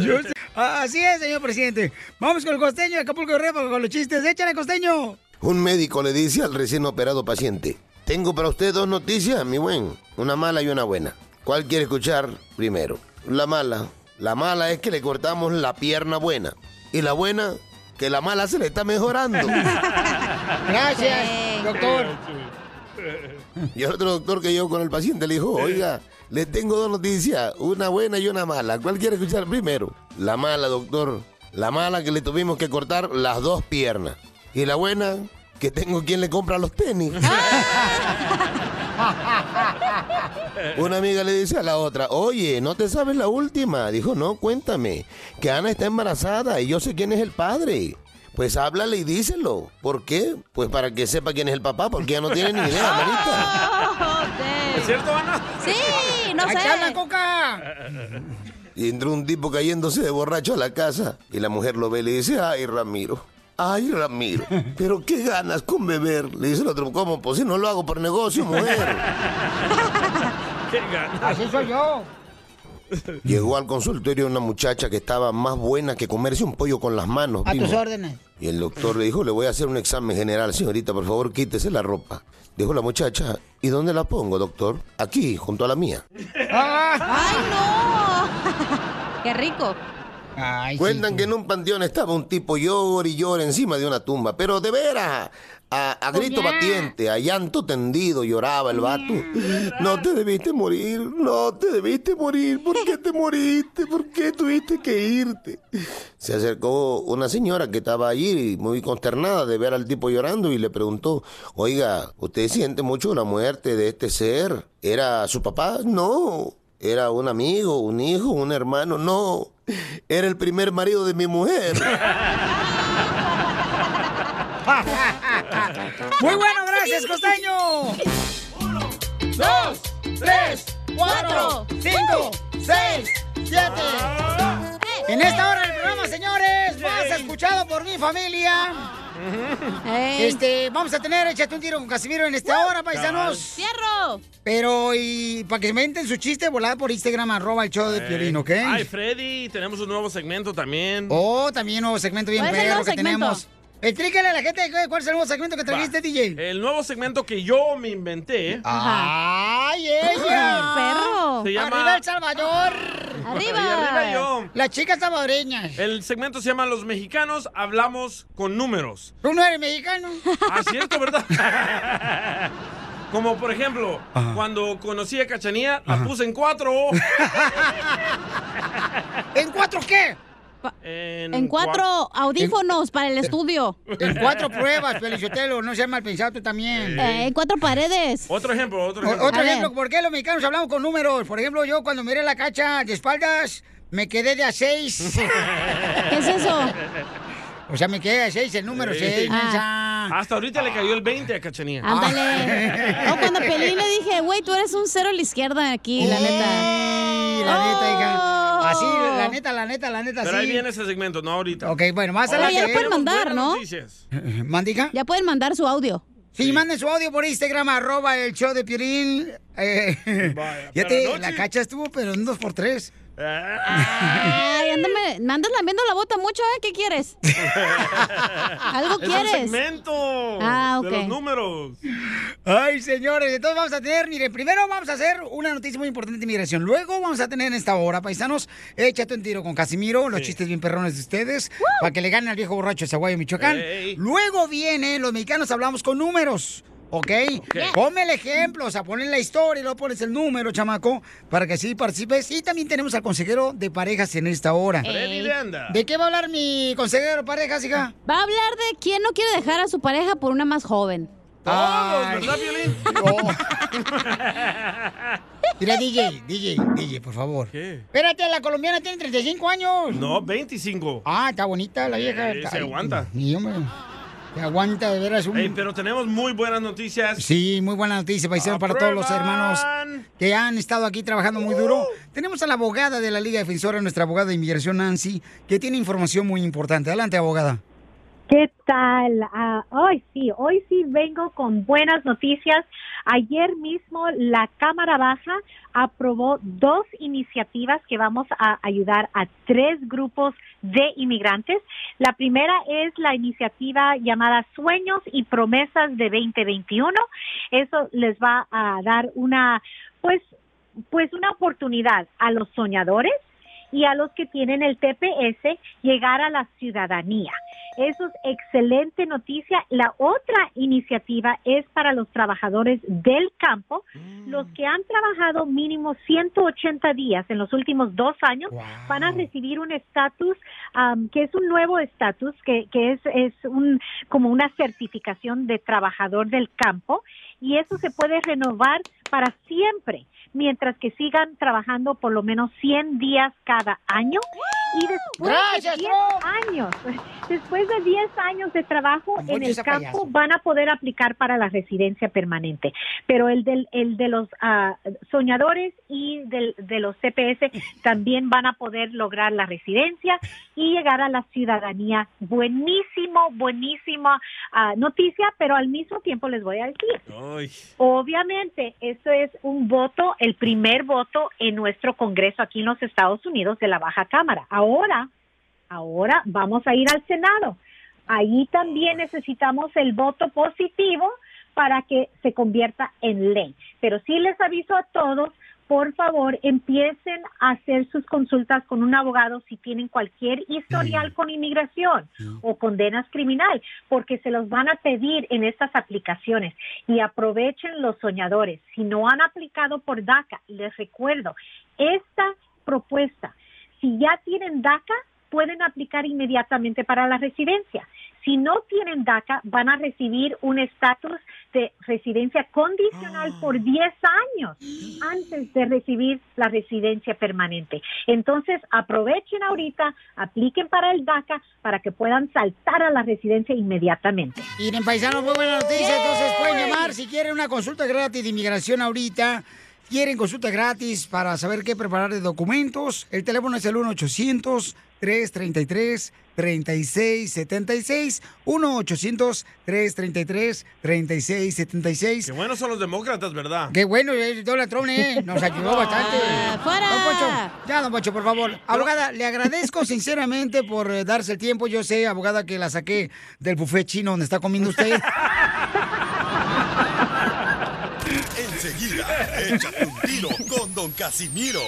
Yo. Ah, Así es, señor presidente. Vamos con el costeño de Acapulco Guerrero con los chistes. Échale, costeño. Un médico le dice al recién operado paciente, tengo para usted dos noticias, mi buen, una mala y una buena. ¿Cuál quiere escuchar primero? La mala. La mala es que le cortamos la pierna buena. Y la buena, que la mala se le está mejorando. Gracias, doctor. Y el otro doctor que llegó con el paciente le dijo, oiga, le tengo dos noticias, una buena y una mala. ¿Cuál quiere escuchar primero? La mala, doctor. La mala que le tuvimos que cortar las dos piernas. Y la buena, que tengo quien le compra los tenis. Una amiga le dice a la otra, oye, ¿no te sabes la última? Dijo, no, cuéntame, que Ana está embarazada y yo sé quién es el padre. Pues háblale y díselo. ¿Por qué? Pues para que sepa quién es el papá, porque ya no tiene ni idea, manita. ¿Es cierto, Ana? Sí, no ¡Ahí te hablan, sé. Coca! Y entró un tipo cayéndose de borracho a la casa. Y la mujer lo ve y le dice, ay, Ramiro. Ay, Ramiro, pero qué ganas con beber. Le dice el otro, ¿cómo? Pues si no lo hago por negocio, mujer. Qué. Así soy yo. Llegó al consultorio una muchacha que estaba más buena que comerse un pollo con las manos. A primo. tus órdenes. Y el doctor le dijo, le voy a hacer un examen general. Señorita, por favor, quítese la ropa. Dijo la muchacha, ¿y dónde la pongo, doctor? Aquí, junto a la mía. ¡Ay, no! ¡Qué rico! Ay, Cuentan que en un panteón estaba un tipo llor y llor encima de una tumba, pero de veras, a, a grito Oye. batiente, a llanto tendido lloraba el vato. No te debiste morir, no te debiste morir, ¿por qué te moriste? ¿Por qué tuviste que irte? Se acercó una señora que estaba allí muy consternada de ver al tipo llorando y le preguntó, oiga, ¿usted siente mucho la muerte de este ser? ¿Era su papá? No. ¿Era un amigo, un hijo, un hermano? No. Era el primer marido de mi mujer. Muy bueno, gracias, costeño. Dos, tres, cuatro, cinco, seis, siete. En esta hora del programa, señores, más escuchado por mi familia. Este, vamos a tener Échate un tiro con Casimiro en esta hora, paisanos. ¡Cierro! Pero, y para que me meten su chiste, volada por Instagram, arroba el show de Piolín, ¿ok? Ay, Freddy, tenemos un nuevo segmento también. Oh, también nuevo segmento bien ¿Cuál es el perro que segmento? tenemos. Explícale a la gente cuál es el nuevo segmento que trajiste, DJ. El nuevo segmento que yo me inventé. ¡Ay, ella! ¡Perro! Se llama- ¡Arriba El Salvador! ¡Arriba! Y arriba yo. Las chicas salvadoreñas. El segmento se llama Los mexicanos hablamos con números. ¿Tú no eres mexicano? Ah, cierto, ¿verdad? Como por ejemplo, cuando conocí a Cachanía, la puse en cuatro. ¿En cuatro qué? En cuatro audífonos para el estudio. En cuatro pruebas, Felicitelo, no seas mal pensado tú también. Eh, en cuatro paredes. Otro ejemplo, otro O- ejemplo. otro ejemplo, ¿por qué los mexicanos hablamos con números? Por ejemplo, yo cuando miré la cacha de espaldas, me quedé de a seis. ¿Qué es eso? O sea, me quedé de a seis, el número Sí. seis, Ah. Hasta ahorita le cayó el 20 a Cachanía. Ándale. O cuando Pelín le dije, güey, tú eres un cero a la izquierda aquí, la neta. Sí, la neta, hija. Así, la neta, la neta, la neta, Pero ahí viene ese segmento, no ahorita. Ok, bueno, más Pero adelante. ya pueden mandar, ¿no? noticias. ¿Mandija? Ya pueden mandar su audio. Sí, manden su audio por Instagram, arroba el show de Piolín. Eh, ya te, la cacha estuvo, pero en dos por tres. Ay, ándame, me andas lambiendo la bota mucho, ¿eh? ¿Qué quieres? ¿Algo Es quieres? un segmento Ah, de los números. Ay, señores, entonces vamos a tener, miren, primero vamos a hacer una noticia muy importante de inmigración. Luego vamos a tener en esta hora, paisanos, échate un tiro con Casimiro, los chistes bien perrones de ustedes, para que le ganen al viejo borracho de Zaguayo, Michoacán. Luego viene, los mexicanos hablamos con números. ¿Ok? Ponme el ejemplo, o sea, ponle la historia y luego pones el número, chamaco, para que así participes. Y también tenemos al consejero de parejas en esta hora. Freddy de Anda. ¿De qué va a hablar mi consejero de parejas, hija? Va a hablar de quién no quiere dejar a su pareja por una más joven. Todos, Ay. ¿verdad, Violín? Mira, DJ, DJ, DJ, por favor. ¿Qué? Espérate, la colombiana tiene 35 años. No, 25. Ah, está bonita la vieja. Está- se aguanta. Y hombre, se aguanta de veras un... Ey, pero tenemos muy buenas noticias. Sí, muy buena noticia, paisano, para todos los hermanos que han estado aquí trabajando muy duro. Tenemos a la abogada de la Liga Defensora, nuestra abogada de inmigración, Nancy, que tiene información muy importante. Adelante, abogada. ¿Qué tal? Ah, hoy sí, hoy sí vengo con buenas noticias. Ayer mismo la Cámara Baja aprobó dos iniciativas que vamos a ayudar a tres grupos de inmigrantes. La primera es la iniciativa llamada Sueños y Promesas de 2021. Eso les va a dar una, pues, pues una oportunidad a los soñadores y a los que tienen el TPS llegar a la ciudadanía. Eso es excelente noticia. La otra iniciativa es para los trabajadores del campo, los que han trabajado mínimo 180 días en los últimos dos años, van a recibir un estatus am, que es un nuevo estatus, que, que es, es un, como una certificación de trabajador del campo y eso se puede renovar para siempre mientras que sigan trabajando por lo menos 100 días cada año y después Gracias, de 10 Trump. años, después de 10 años de trabajo en el campo payaso. van a poder aplicar para la residencia permanente, pero el del el de los ah, soñadores y del, de los CPS también van a poder lograr la residencia y llegar a la ciudadanía. Buenísimo, buenísima ah, noticia, pero al mismo tiempo les voy a decir, Ay. Obviamente, esto es un voto, el primer voto en nuestro Congreso aquí en los Estados Unidos de la Baja Cámara. Ahora, ahora vamos a ir al Senado. Ahí también necesitamos el voto positivo para que se convierta en ley. Pero sí les aviso a todos, por favor, empiecen a hacer sus consultas con un abogado si tienen cualquier historial con inmigración o condenas criminal, porque se los van a pedir en estas aplicaciones. Y aprovechen los soñadores. Si no han aplicado por DACA, les recuerdo, esta propuesta, si ya tienen DACA, pueden aplicar inmediatamente para la residencia. Si no tienen DACA, van a recibir un estatus de residencia condicional por 10 años antes de recibir la residencia permanente. Entonces, aprovechen ahorita, apliquen para el DACA para que puedan saltar a la residencia inmediatamente. Miren, paisanos, muy buena noticia. Entonces pueden llamar si quieren una consulta gratis de inmigración ahorita. quieren consulta gratis para saber qué preparar de documentos, el teléfono es el 1-800-333-3676. 1-800-333-3676. Qué buenos son los demócratas, ¿verdad? Qué bueno, eh, Donald Trump, eh, nos ayudó bastante. Ah, ¡Fuera! Don Poncho, ya, don Poncho, por favor. Abogada, le agradezco sinceramente por eh, darse el tiempo. Yo sé, abogada, que la saqué del buffet chino donde está comiendo usted. Enseguida, échate un tiro con Don Casimiro.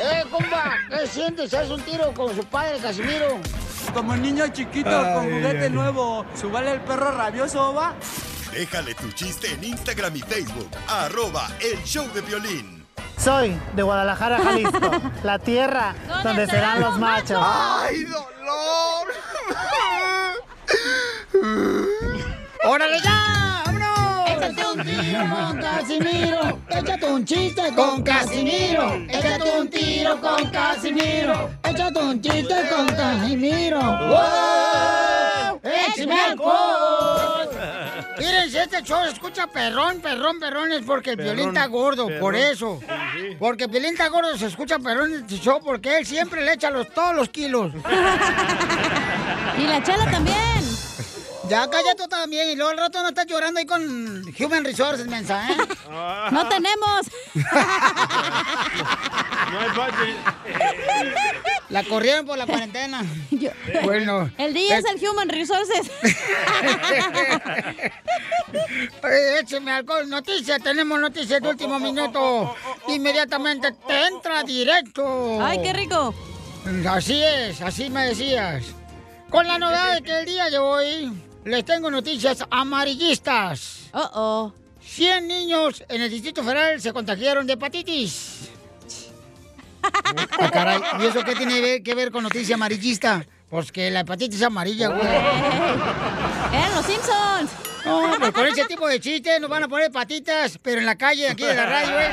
¡Eh, compa! ¿Qué sientes? ¿Haz un tiro con su padre, Casimiro? Como niño chiquito con juguete ay. nuevo, ¿subale el perro rabioso, va? Déjale tu chiste en Instagram y Facebook. Arroba El Show de Violín. Soy de Guadalajara, Jalisco, la tierra donde serán los machos. ¡Ay, dolor! ¡Órale ya! Échate un tiro con Casimiro. Échate un chiste con Casimiro. Échate un tiro con Casimiro. Échate un chiste con Casimiro. ¡Wow! ¡Échame alcohol! Miren, si este show se escucha perrón, perrón, perrón, es porque el violín está gordo, por eso. Porque el violín está gordo, se escucha perrón en este show porque él siempre le echa los, todos los kilos. Y la chela también. Ya cállate tú también, y luego al rato no estás llorando ahí con Human Resources, mensa, ¿eh? No tenemos. No hay budget. La corrieron por la cuarentena. Bueno. El día es el Human Resources. Eh, Écheme alcohol. Noticias, tenemos noticias de último minuto. Inmediatamente te entra directo. Ay, qué rico. Así es, así me decías. Con la novedad de que el día de hoy les tengo noticias amarillistas. Oh, oh. 100 niños en el Distrito Federal se contagiaron de hepatitis. Ah, caray, ¿y eso qué tiene que ver con noticia amarillista? Pues que la hepatitis amarilla, güey. ¡Eran los Simpsons! No, pues con ese tipo de chistes nos van a poner patitas, pero en la calle aquí de la radio, ¿eh?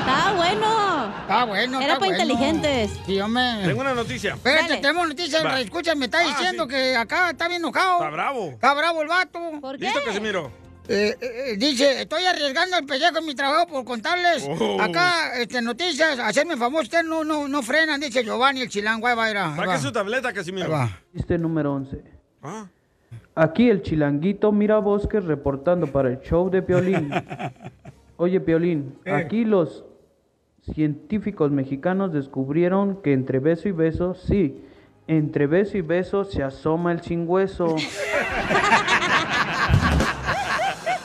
Está bueno. Está bueno, Era está para bueno. inteligentes. Sí, hombre. Tengo una noticia. Espérate, Dale. tenemos noticias, Va. escucha, me está Ah, diciendo sí. que acá está bien enojado. Está bravo. Está bravo el vato. ¿Por ¿Listo, Casimiro? Eh, eh, eh, dice, estoy arriesgando el pellejo en mi trabajo por contarles Oh. acá este, noticias, hacerme famoso. Ustedes no, no, no frenan, dice Giovanni el chilango. Ahí va, ahí va, Saque su tableta, Casimiro. Ahí va. Chiste número 11. Ah. Aquí el chilanguito mira bosques reportando para el show de Piolín. Oye, Piolín, aquí los científicos mexicanos descubrieron que entre beso y beso, sí, entre beso y beso se asoma el chingüeso.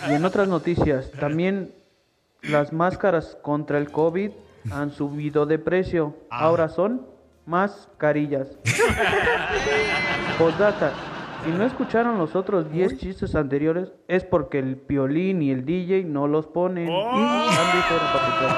Y en otras noticias, también las máscaras contra el COVID han subido de precio. Ahora son mascarillas. Postdata, si no escucharon los otros 10 chistes anteriores, es porque el piolín y el DJ no los ponen. Han visto repartición.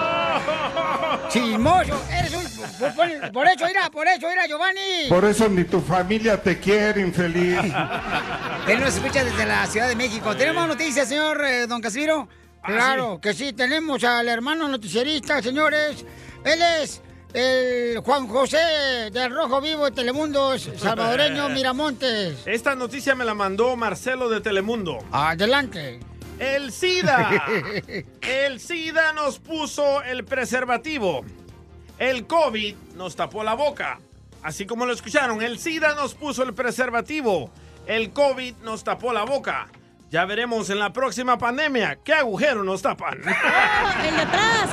Chismoso, eres un... Por, por- por eso, mira, por eso, mira, Giovanni. Por eso ni tu familia te quiere, infeliz. Él nos escucha desde la Ciudad de México. ¿Tenemos noticias, señor eh, don Casimiro? Claro que sí, tenemos al hermano noticierista, señores. Él es el Juan José del Rojo Vivo de Telemundo, salvadoreño Miramontes. Esta noticia me la mandó Marcelo de Telemundo. Adelante. El SIDA. El SIDA nos puso el preservativo. El COVID nos tapó la boca. Así como lo escucharon, el SIDA nos puso el preservativo. El COVID nos tapó la boca. Ya veremos en la próxima pandemia qué agujero nos tapan. ¡El de atrás!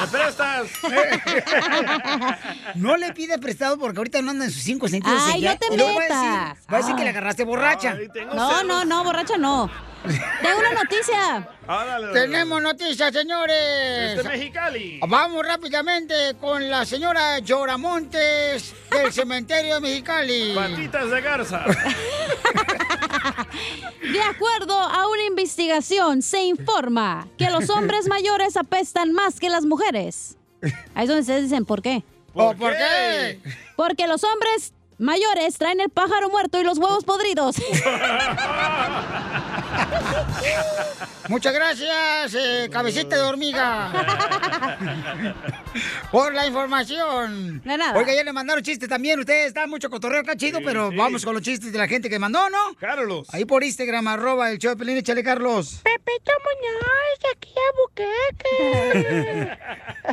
¿Me prestas? No le pide prestado porque ahorita no anda en sus cinco sentidos. ¡Ay, ya. no te luego va a decir- metas! Va a decir que le agarraste borracha. No, no, no, borracha no. Tengo una noticia. Tenemos noticias, señores. Desde Mexicali. Vamos rápidamente con la señora Lloramontes del cementerio de Mexicali. Patitas de garza. De acuerdo a una investigación, se informa que los hombres mayores apestan más que las mujeres. Ahí es donde ustedes dicen, ¿por qué? ¿Por, ¿por qué? Porque los hombres mayores traen el pájaro muerto y los huevos podridos. Muchas gracias, eh, cabecita de hormiga. Por la información. De nada. Oiga, ya le mandaron chistes también. Ustedes están mucho cotorreo acá chido, pero vamos con los chistes de la gente que mandó, ¿no? Carlos. Ahí por Instagram, arroba el show de Pelín, échale, Carlos. Pepe Muñoz, de aquí a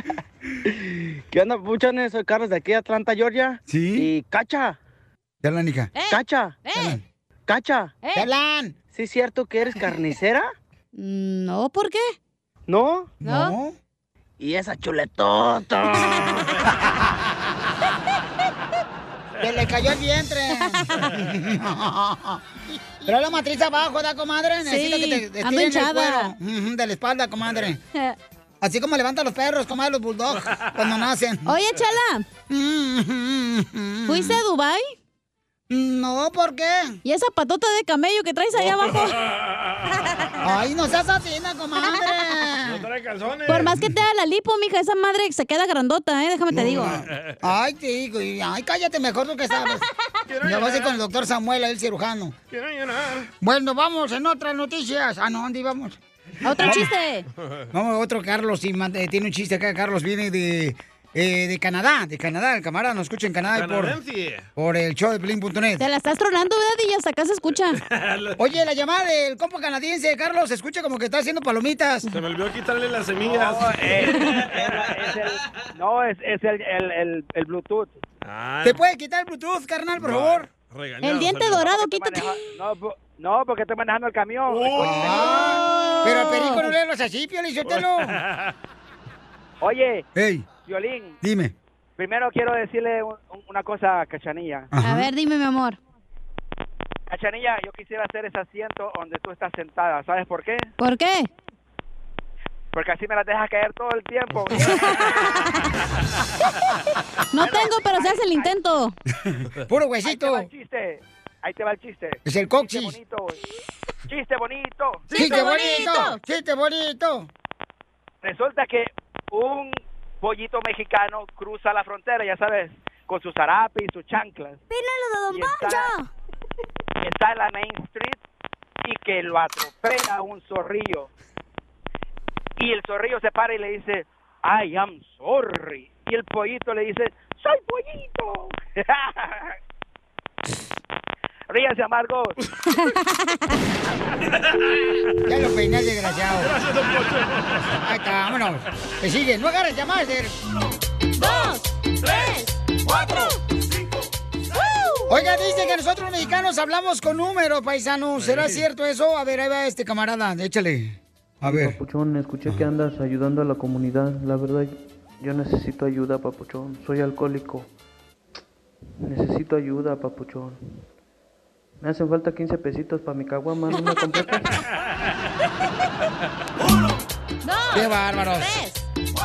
Buqueque. ¿Qué onda, puchones? Soy Carlos de aquí, Atlanta, Georgia. Sí. Y Cacha. ¿Qué hablan, hija? Cacha. Cacha. ¿Qué hablan? ¿Sí es cierto que eres carnicera? No, ¿por qué? ¿No? No. Y esa chuletota. Que le cayó el vientre. Pero la matriz abajo, ¿da, comadre? Necesito Sí, que te, te estiren el cuero. Ujú, De la espalda, comadre. Así como levantan los perros, comadre, los bulldogs, cuando nacen. Oye, Chala. ¿Fuiste a Dubai? No, ¿por qué? ¿Y esa patota de camello que traes ahí abajo? Ay, no seas así, no, comadre. No trae calzones. Por más que te haga la lipo, mija, esa madre se queda grandota, ¿eh? Déjame te digo. Ay, te digo, y- ay, cállate mejor tú que sabes. Me voy a ir con el doctor Samuel, el cirujano. Quiero llorar. Bueno, vamos en otras noticias. Ah, no, ¿dónde íbamos? Otro Vamos. chiste. Vamos, otro Carlos, y manda- eh, tiene un chiste acá. Carlos viene de, eh, de Canadá, de Canadá. El camarada nos escucha en Canadá y por, por el show de Pelín.net. Te la estás tronando, ¿verdad? Y hasta acá se escucha. Oye, la llamada del compa canadiense, Carlos, se escucha como que está haciendo palomitas. Se me olvidó quitarle las semillas. No, es, es el, el, el, el Bluetooth. Ah, ¿Te puede quitar el Bluetooth, carnal, por favor? regañado El diente salió. dorado, quítate. No, no, porque estoy manejando el camión. Ah, pero el perico no le los así, Pio Lizotelo. Oye, Ey, Violín, dime. primero quiero decirle un- un- una cosa a Cachanilla. A ver, dime, mi amor. Cachanilla, yo quisiera hacer ese asiento donde tú estás sentada. ¿Sabes por qué? ¿Por qué? Porque así me las dejas caer todo el tiempo. No tengo, pero se hace el intento. Puro Ahí te huesito. va el chiste. Ahí te va el chiste. Es el Chiste coxis. bonito. Chiste bonito. Chiste bonito. Chiste bonito. Resulta que un pollito mexicano cruza la frontera, ya sabes, con sus zarapes y sus chanclas. ¡Pínalo de Y está, está en la Main Street y que lo atropella un zorrillo. Y el zorrillo se para y le dice, I am sorry. Y el pollito le dice, soy pollito. Ríanse, amargos. Ya lo peiné, desgraciado. Ahí está, vámonos. Que sigue. No agarres llamadas. de- Dos, tres, cuatro, Oiga, dice que nosotros los mexicanos hablamos con números, paisanos. ¿Será cierto eso? A ver, ahí va este camarada. Échale. A ver. Papuchón, escuché que andas ayudando a la comunidad. La verdad, yo necesito ayuda, Papuchón. Soy alcohólico. Necesito ayuda, Papuchón. Me hacen falta 15 pesitos para mi caguama, ¿no me completas? ¡Qué bárbaros!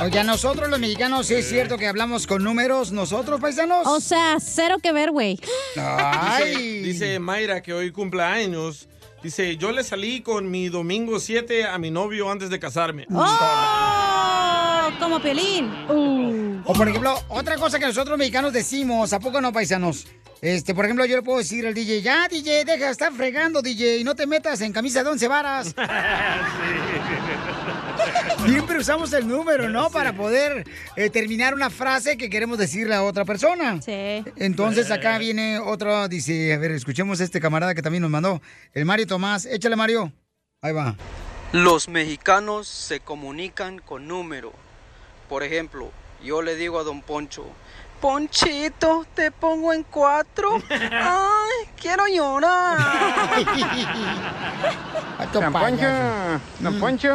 Oiga, nosotros los mexicanos, ¿sí es cierto que hablamos con números nosotros, paisanos? O sea, cero que ver, güey. Ay. Dice, dice Mayra que hoy cumple años. Dice, yo le salí con mi domingo 7 a mi novio antes de casarme. ¡Oh! Como Piolín. Uh. O por ejemplo, otra cosa que nosotros mexicanos decimos, ¿a poco no, paisanos? Este, por ejemplo, yo le puedo decir al DJ, ya, DJ, deja de estar fregando, DJ, y no te metas en camisa de once varas. Siempre usamos el número, ¿no? Para poder eh, terminar una frase que queremos decirle a otra persona. Sí. Entonces acá viene otro, dice, a ver, escuchemos a este camarada que también nos mandó, el Mario Tomás. Échale, Mario. Ahí va. Los mexicanos se comunican con número. Por ejemplo, yo le digo a don Poncho, Ponchito, te pongo en cuatro. Ay, quiero llorar. Don Poncho, don Poncho.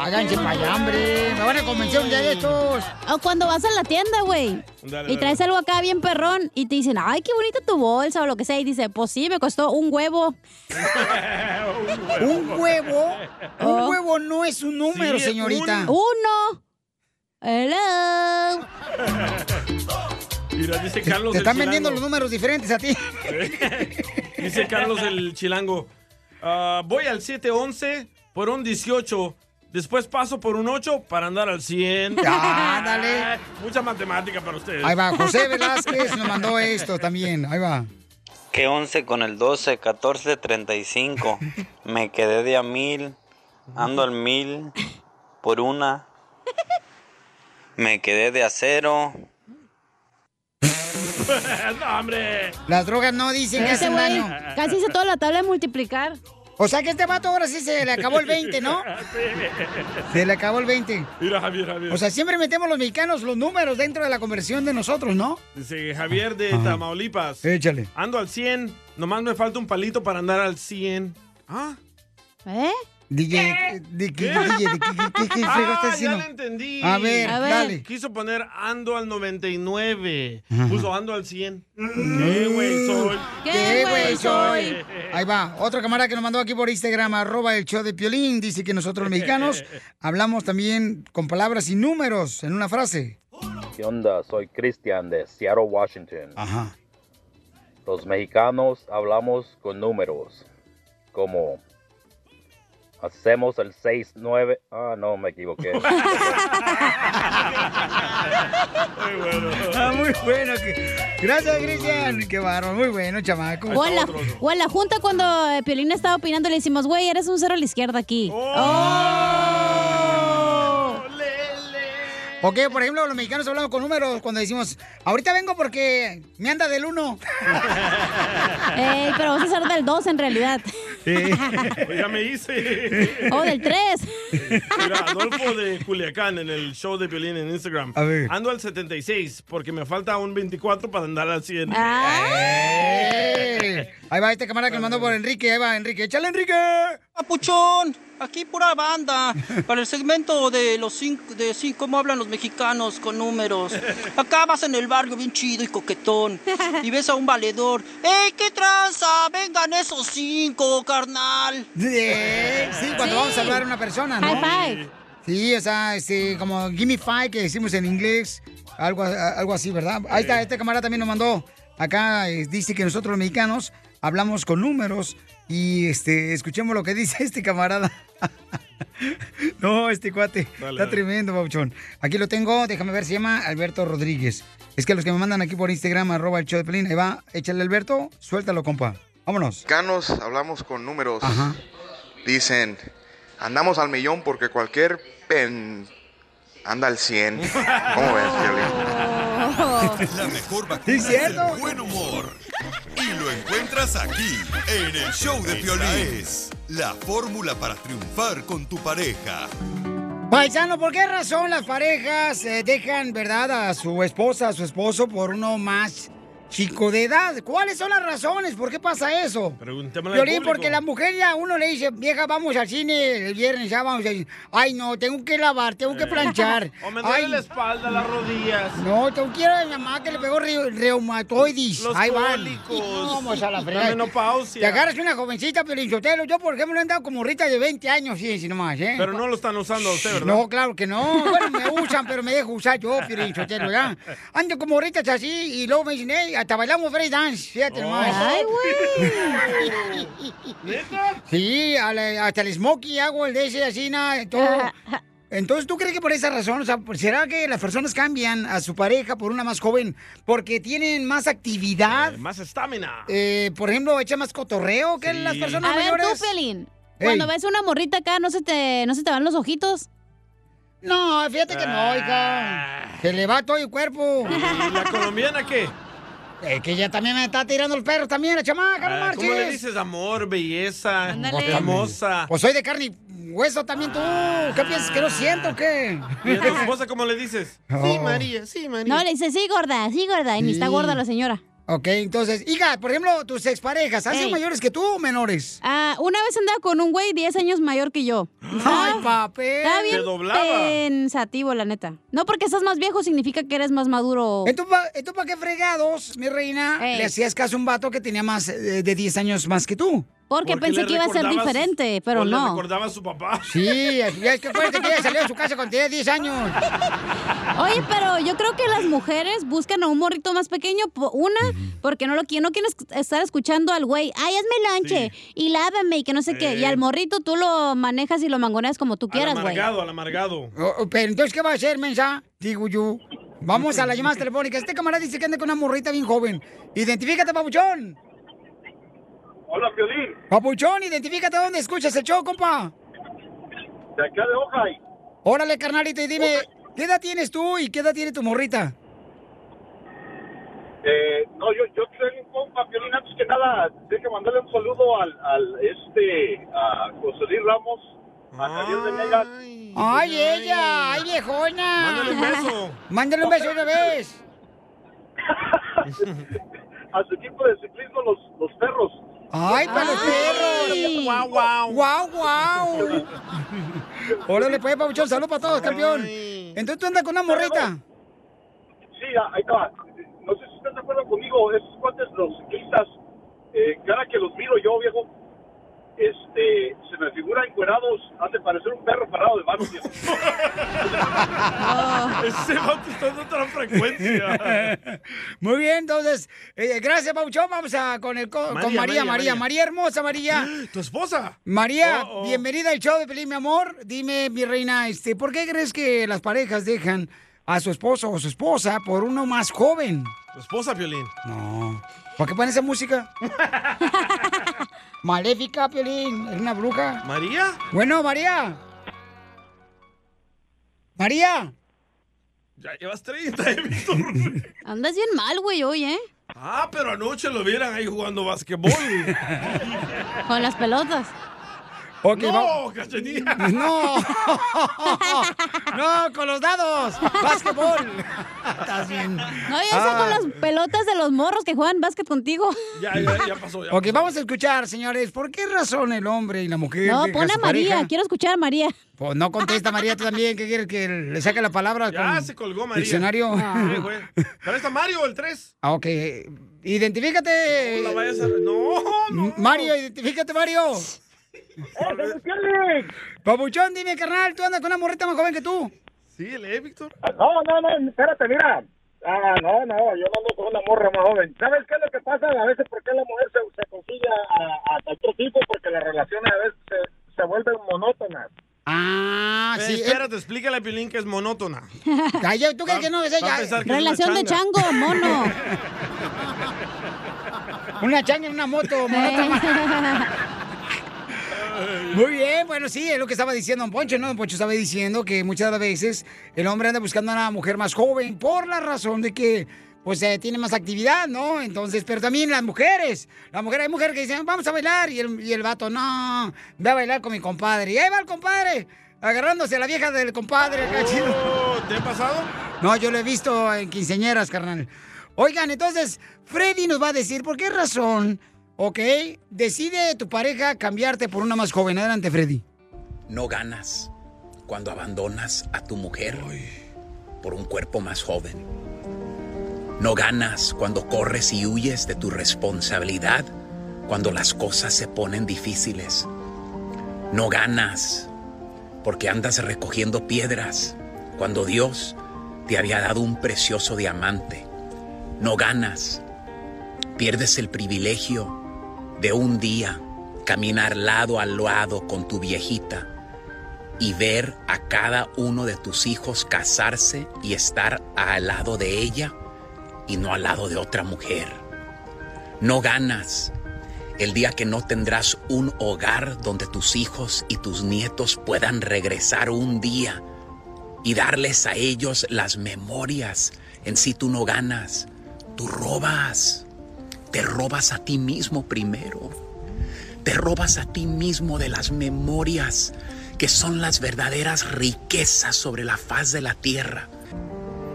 Háganse para allá, hombre. Me van a convencer un día de estos. O cuando vas a la tienda, güey. Y traes algo acá bien perrón y te dicen, ay, qué bonita tu bolsa o lo que sea. Y dice, pues sí, me costó un huevo. ¿Un huevo? Un huevo no es un número, Sí, señorita. un- Uno. Hello. Mira, dice Carlos Te están vendiendo los números diferentes a ti. Dice Carlos el chilango. "Ah, voy al 711 por un 18. Después paso por un 8 para andar al 100. Ándale. Mucha matemática para ustedes. Ahí va, José Velázquez nos mandó esto también. Ahí va. Que 11 con el 12, 14, 35. Me quedé de a mil. Ando al mil por una. Me quedé de a cero. no, hombre. Las drogas no dicen que Ese hacen güey daño. Casi hizo toda la tabla de multiplicar. O sea que este vato ahora sí se le acabó el 20, ¿no? Se le acabó el 20. Mira, Javier, Javier. O sea, siempre metemos los mexicanos los números dentro de la conversión de nosotros, ¿no? Dice Javier de Ajá. Tamaulipas. Échale. Ando al 100. Nomás me falta un palito para andar al 100. ¿Ah? ¿Eh? DJ, ¿de qué, DJ, ¿de qué, qué, qué, qué Ah, ya lo entendí. A ver, A ver. dale. Quiso poner ando al 99. Ajá. Puso ando al 100. ¿Qué güey soy? ¿Qué güey soy? Ahí va, otro camarada que nos mandó aquí por Instagram, arroba el show de Piolín, dice que nosotros los mexicanos hablamos también con palabras y números en una frase. ¿Qué onda? Soy Cristian de Seattle, Washington. Ajá. Los mexicanos hablamos con números, como hacemos el 6-9. Ah, no, me equivoqué. Muy bueno. Ah, muy bueno. Gracias, Cristian. Qué bárbaro, muy bueno, chamaco. O en, la, o en la junta cuando eh, Piolín estaba opinando le decimos, güey, eres un cero a la izquierda aquí. Oh. Ok, por ejemplo, los mexicanos hablamos con números cuando decimos, ahorita vengo porque me anda del uno. Ey, pero vas a ser del 2 en realidad. Pues ya me hice. O del 3. Mira, Adolfo de Culiacán en el show de Piolín en Instagram. A ver. Ando al 76 porque me falta un 24 para andar al 100. ¡Ey! Ahí va este camarada que nos mandó por Enrique. Ahí va, Enrique. ¡Échale, Enrique! Papuchón, aquí pura banda. Para el segmento de los cinco, de cinco, cómo hablan los mexicanos con números. Acá vas en el barrio bien chido y coquetón. Y ves a un valedor. ¡Ey, qué tranza! Vengan esos cinco, carnal. Eh, Sí, cuando vamos a saludar a una persona, ¿no? High five. Sí, o sea, este, como gimme five que decimos en inglés, algo, algo así, ¿verdad? Ahí está, este camarada también nos mandó acá, eh, dice que nosotros los mexicanos hablamos con números y este, escuchemos lo que dice este camarada. no, este cuate, Dale, está dale. tremendo, Pauchón. Aquí lo tengo, déjame ver, se llama Alberto Rodríguez. Es que los que me mandan aquí por Instagram, arroba el show de Pelín, ahí va, échale Alberto, suéltalo, compa. Vámonos. mexicanos hablamos con números. Dicen, andamos al millón porque cualquier pen anda al 100. ¿Cómo ves? La mejor vacuna ¿Es el buen humor. Y lo encuentras aquí, en el show de Piolín. es la fórmula para triunfar con tu pareja. Paisano, ¿por qué razón las parejas eh, dejan, verdad, a su esposa, a su esposo por uno más chico de edad? ¿Cuáles son las razones? ¿Por qué pasa eso? Preguntémosle al Violín, porque la mujer ya uno le dice, vieja, vamos al cine el viernes, ya vamos a ir. Ay, no, tengo que lavar, tengo que planchar. O me duele Ay, la espalda, las rodillas. no, tengo quiero a mi mamá que le pegó re- reumatoidis. Los Ahí van. cólicos. No, vamos a la La fregada. menopausia. Te agarras una jovencita, Piolín Sotelo. Yo, por ejemplo, he andado como Rita de 20 años, fíjense nomás, ¿eh? Pero no lo están usando a usted, ¿verdad? No, claro que no. Bueno, me usan, pero me dejo usar yo, Piolín Sotelo, ¿ya? Ando como Rita así y luego me dicen, hey, hasta bailamos break dance. Fíjate nomás. Ay, güey. Sí, la- hasta el smokey hago el de ese así, nada, todo. Entonces, ¿tú crees que por esa razón, o sea, será que las personas cambian a su pareja por una más joven porque tienen más actividad? Eh, Más estamina. Eh, por ejemplo, echa más cotorreo que las personas A ver, mayores. tú, Pelín. Ey. Cuando ves una morrita acá, ¿no se te, no se te van los ojitos? No, fíjate que no, hija. Se le va todo el cuerpo. ¿Y la colombiana qué? Eh, que ella también me está tirando los perros también, la chamaca, no Ah, marches. ¿Cómo le dices amor, belleza, Ándale. hermosa? Pues soy de carne y hueso también tú. ¿Qué piensas que no siento o qué? ¿Y a tu esposa cómo le dices? Sí, María, sí, María. No, le dice, sí, gorda, sí, gorda. Y ni está gorda la señora. Ok, entonces, hija, por ejemplo, tus exparejas, ¿han sido mayores que tú o menores? Ah, una vez andaba con un güey 10 años mayor que yo. Ay, papel. Está bien Te doblaba. pensativo, la neta. No porque estás más viejo significa que eres más maduro. ¿Entonces para qué fregados, mi reina, Ey. le hacías caso a un vato que tenía más eh, de 10 años más que tú? Porque pensé que iba a ser diferente, pero o le no. recordaba a su papá. Sí, ya es que acuérdate que ella salió de su casa cuando tenía 10 años. Oye, pero yo creo que las mujeres buscan a un morrito más pequeño, una, porque no lo quieren, no quieren estar escuchando al güey, ay, hazme lonche, y lávame, y que no sé qué. Y al morrito tú lo manejas y lo mangoneas como tú Al quieras, güey. amargado, al amargado. O- o, pero entonces, ¿qué va a hacer, mensa? Digo yo. Vamos a las llamadas telefónicas. Este camarada dice que anda con una morrita bien joven. Identifícate, papuchón. Hola, Piolín. Papuchón, identifícate dónde escuchas el show, compa. De acá de Ojai. Órale, carnalito, y dime, ¿qué edad tienes tú y qué edad tiene tu morrita? Eh, no, yo, yo tengo un compa, Piolín, antes que nada, que mandarle un saludo al, al este, a José Luis Ramos, a Javier de. ¡Ay, ella! ¡Ay, viejona! Mándale un beso. Mándale un beso una vez. a su equipo de ciclismo, los, los perros. ¡Ay, para los perros! ¡Guau, guau! ¡Guau, guau! Órale, pues, Papuchón, salud para todos, campeón. Entonces tú andas con una morrita. Sí, ahí está. No sé si estás de acuerdo conmigo, esos cuates, los ciclistas, eh, cada que los miro yo, viejo, este, se me figuran encuerados, han de parecer un perro parado de manos, viejo. Ese vato está en otra frecuencia. Muy bien, entonces, eh, gracias, Pauchón. Vamos a con, el, co- con María, María, María, María, María, María. hermosa, María. ¿Tu esposa? María, Oh, oh. bienvenida al show de Pelín, mi amor. Dime, mi reina, este, ¿por qué crees que las parejas dejan a su esposo o su esposa por uno más joven? ¿Tu esposa, Piolín? No. ¿Por qué ponen esa música? Maléfica, Piolín. ¿Es una bruja? ¿María? Bueno, María. María. Ya llevas 30, eh, Víctor. Andas bien mal, güey, hoy, ¿eh? Ah, pero anoche lo vieran ahí jugando basquetbol. Con las pelotas. Ok, no, cachanilla. No. no, con los dados. Básquetbol. Estás bien. No, yo sé Ah. con las pelotas de los morros que juegan básquet contigo. Ya, ya, ya pasó. Ya Ok, vamos a escuchar, señores, ¿por qué razón el hombre y la mujer No, pon a María. pareja? Quiero escuchar a María. Pues no contesta María tú también, ¿qué quieres que le saque la palabra Ya con se colgó María. diccionario? Güey. Pero está Mario, el 3. Ah, ok. Identifícate. No la vayas a... No, no. Mario, identifícate, Mario. Papuchón, dime, carnal, ¿tú andas con una morrita más joven que tú? Sí, lee, Víctor. No, no, no, espérate, mira. Ah, no, no, yo no ando con una morra más joven. ¿Sabes qué es lo que pasa? A veces, ¿por qué la mujer se, se consigue a, a otro tipo? Porque las relaciones a veces se, se vuelven monótonas. Ah, Eh, sí. espérate, explícale a Piolín que es monótona. Ay, ya, ¿Tú crees que no es ella? Relación de chango, mono. Una changa en una moto, monótona. Muy bien, bueno, sí, es lo que estaba diciendo Don Poncho, ¿no? Don Poncho estaba diciendo que muchas las veces el hombre anda buscando a una mujer más joven por la razón de que, pues, eh, tiene más actividad, ¿no? Entonces, pero también las mujeres. La mujer, hay mujeres que dicen, vamos a bailar, y el, y el vato, no, ve a bailar con mi compadre. Y ahí va el compadre, agarrándose a la vieja del compadre. Oh, ¿Te ha pasado? No, yo lo he visto en quinceñeras, carnal. Oigan, entonces, Freddy nos va a decir por qué razón, ¿ok? Decide tu pareja cambiarte por una más joven. Adelante, Freddy. No ganas cuando abandonas a tu mujer por un cuerpo más joven. No ganas cuando corres y huyes de tu responsabilidad cuando las cosas se ponen difíciles. No ganas porque andas recogiendo piedras cuando Dios te había dado un precioso diamante. No ganas. Pierdes el privilegio de un día caminar lado a lado con tu viejita y ver a cada uno de tus hijos casarse y estar al lado de ella y no al lado de otra mujer. No ganas el día que no tendrás un hogar donde tus hijos y tus nietos puedan regresar un día y darles a ellos las memorias. En sí tú no ganas, tú robas. Te robas a ti mismo primero. Te robas a ti mismo de las memorias que son las verdaderas riquezas sobre la faz de la tierra.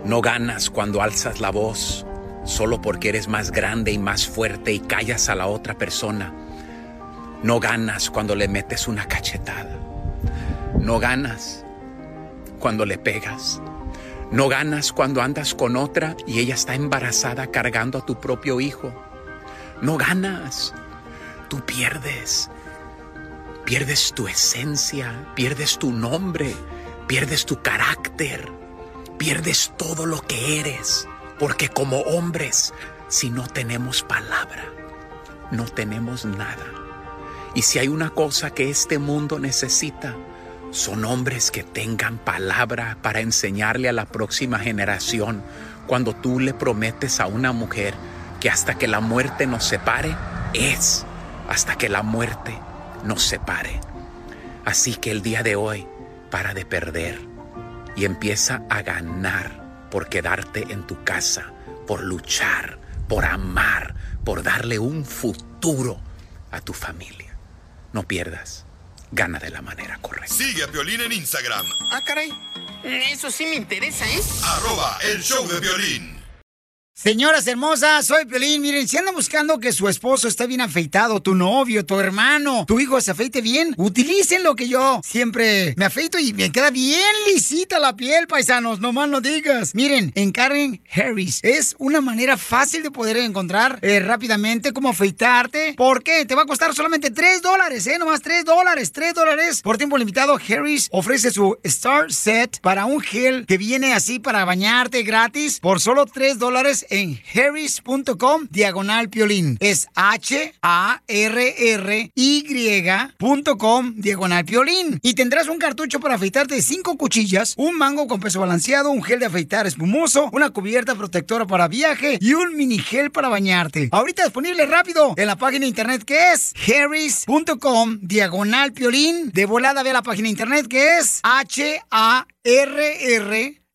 No ganas cuando alzas la voz solo porque eres más grande y más fuerte y callas a la otra persona. No ganas cuando le metes una cachetada. No ganas cuando le pegas. No ganas cuando andas con otra y ella está embarazada cargando a tu propio hijo. No ganas. Tú pierdes. Pierdes tu esencia, pierdes tu nombre, pierdes tu carácter, pierdes todo lo que eres. Porque como hombres, si no tenemos palabra, no tenemos nada. Y si hay una cosa que este mundo necesita, son hombres que tengan palabra para enseñarle a la próxima generación cuando tú le prometes a una mujer que hasta que la muerte nos separe es hasta que la muerte nos separe. Así que el día de hoy, para de perder y empieza a ganar por quedarte en tu casa, por luchar, por amar, por darle un futuro a tu familia. No pierdas, gana de la manera correcta. Sigue a Piolín en Instagram, Ah, caray. Eso sí me interesa, ¿eh? arroba el show de violín. Señoras hermosas, soy Pelín. Miren, si andan buscando que su esposo esté bien afeitado, tu novio, tu hermano, tu hijo se afeite bien, utilicen lo que yo siempre me afeito y me queda bien lisita la piel, paisanos. No más no digas. Miren, en Harris es una manera fácil de poder encontrar eh, rápidamente cómo afeitarte. ¿Por qué? Te va a costar solamente 3 dólares, ¿eh? Nomás 3 dólares, 3 dólares. Por tiempo limitado, Harris ofrece su Star Set para un gel que viene así para bañarte gratis por solo 3 dólares en harris.com diagonal piolín. Es H-A-R-R-Y.com diagonal piolín. Y tendrás un cartucho para afeitarte de 5 cuchillas, un mango con peso balanceado, un gel de afeitar espumoso, una cubierta protectora para viaje y un mini gel para bañarte. Ahorita disponible rápido en la página de internet que es harris.com diagonal piolín. De volada ve la página de internet que es H-A-R-R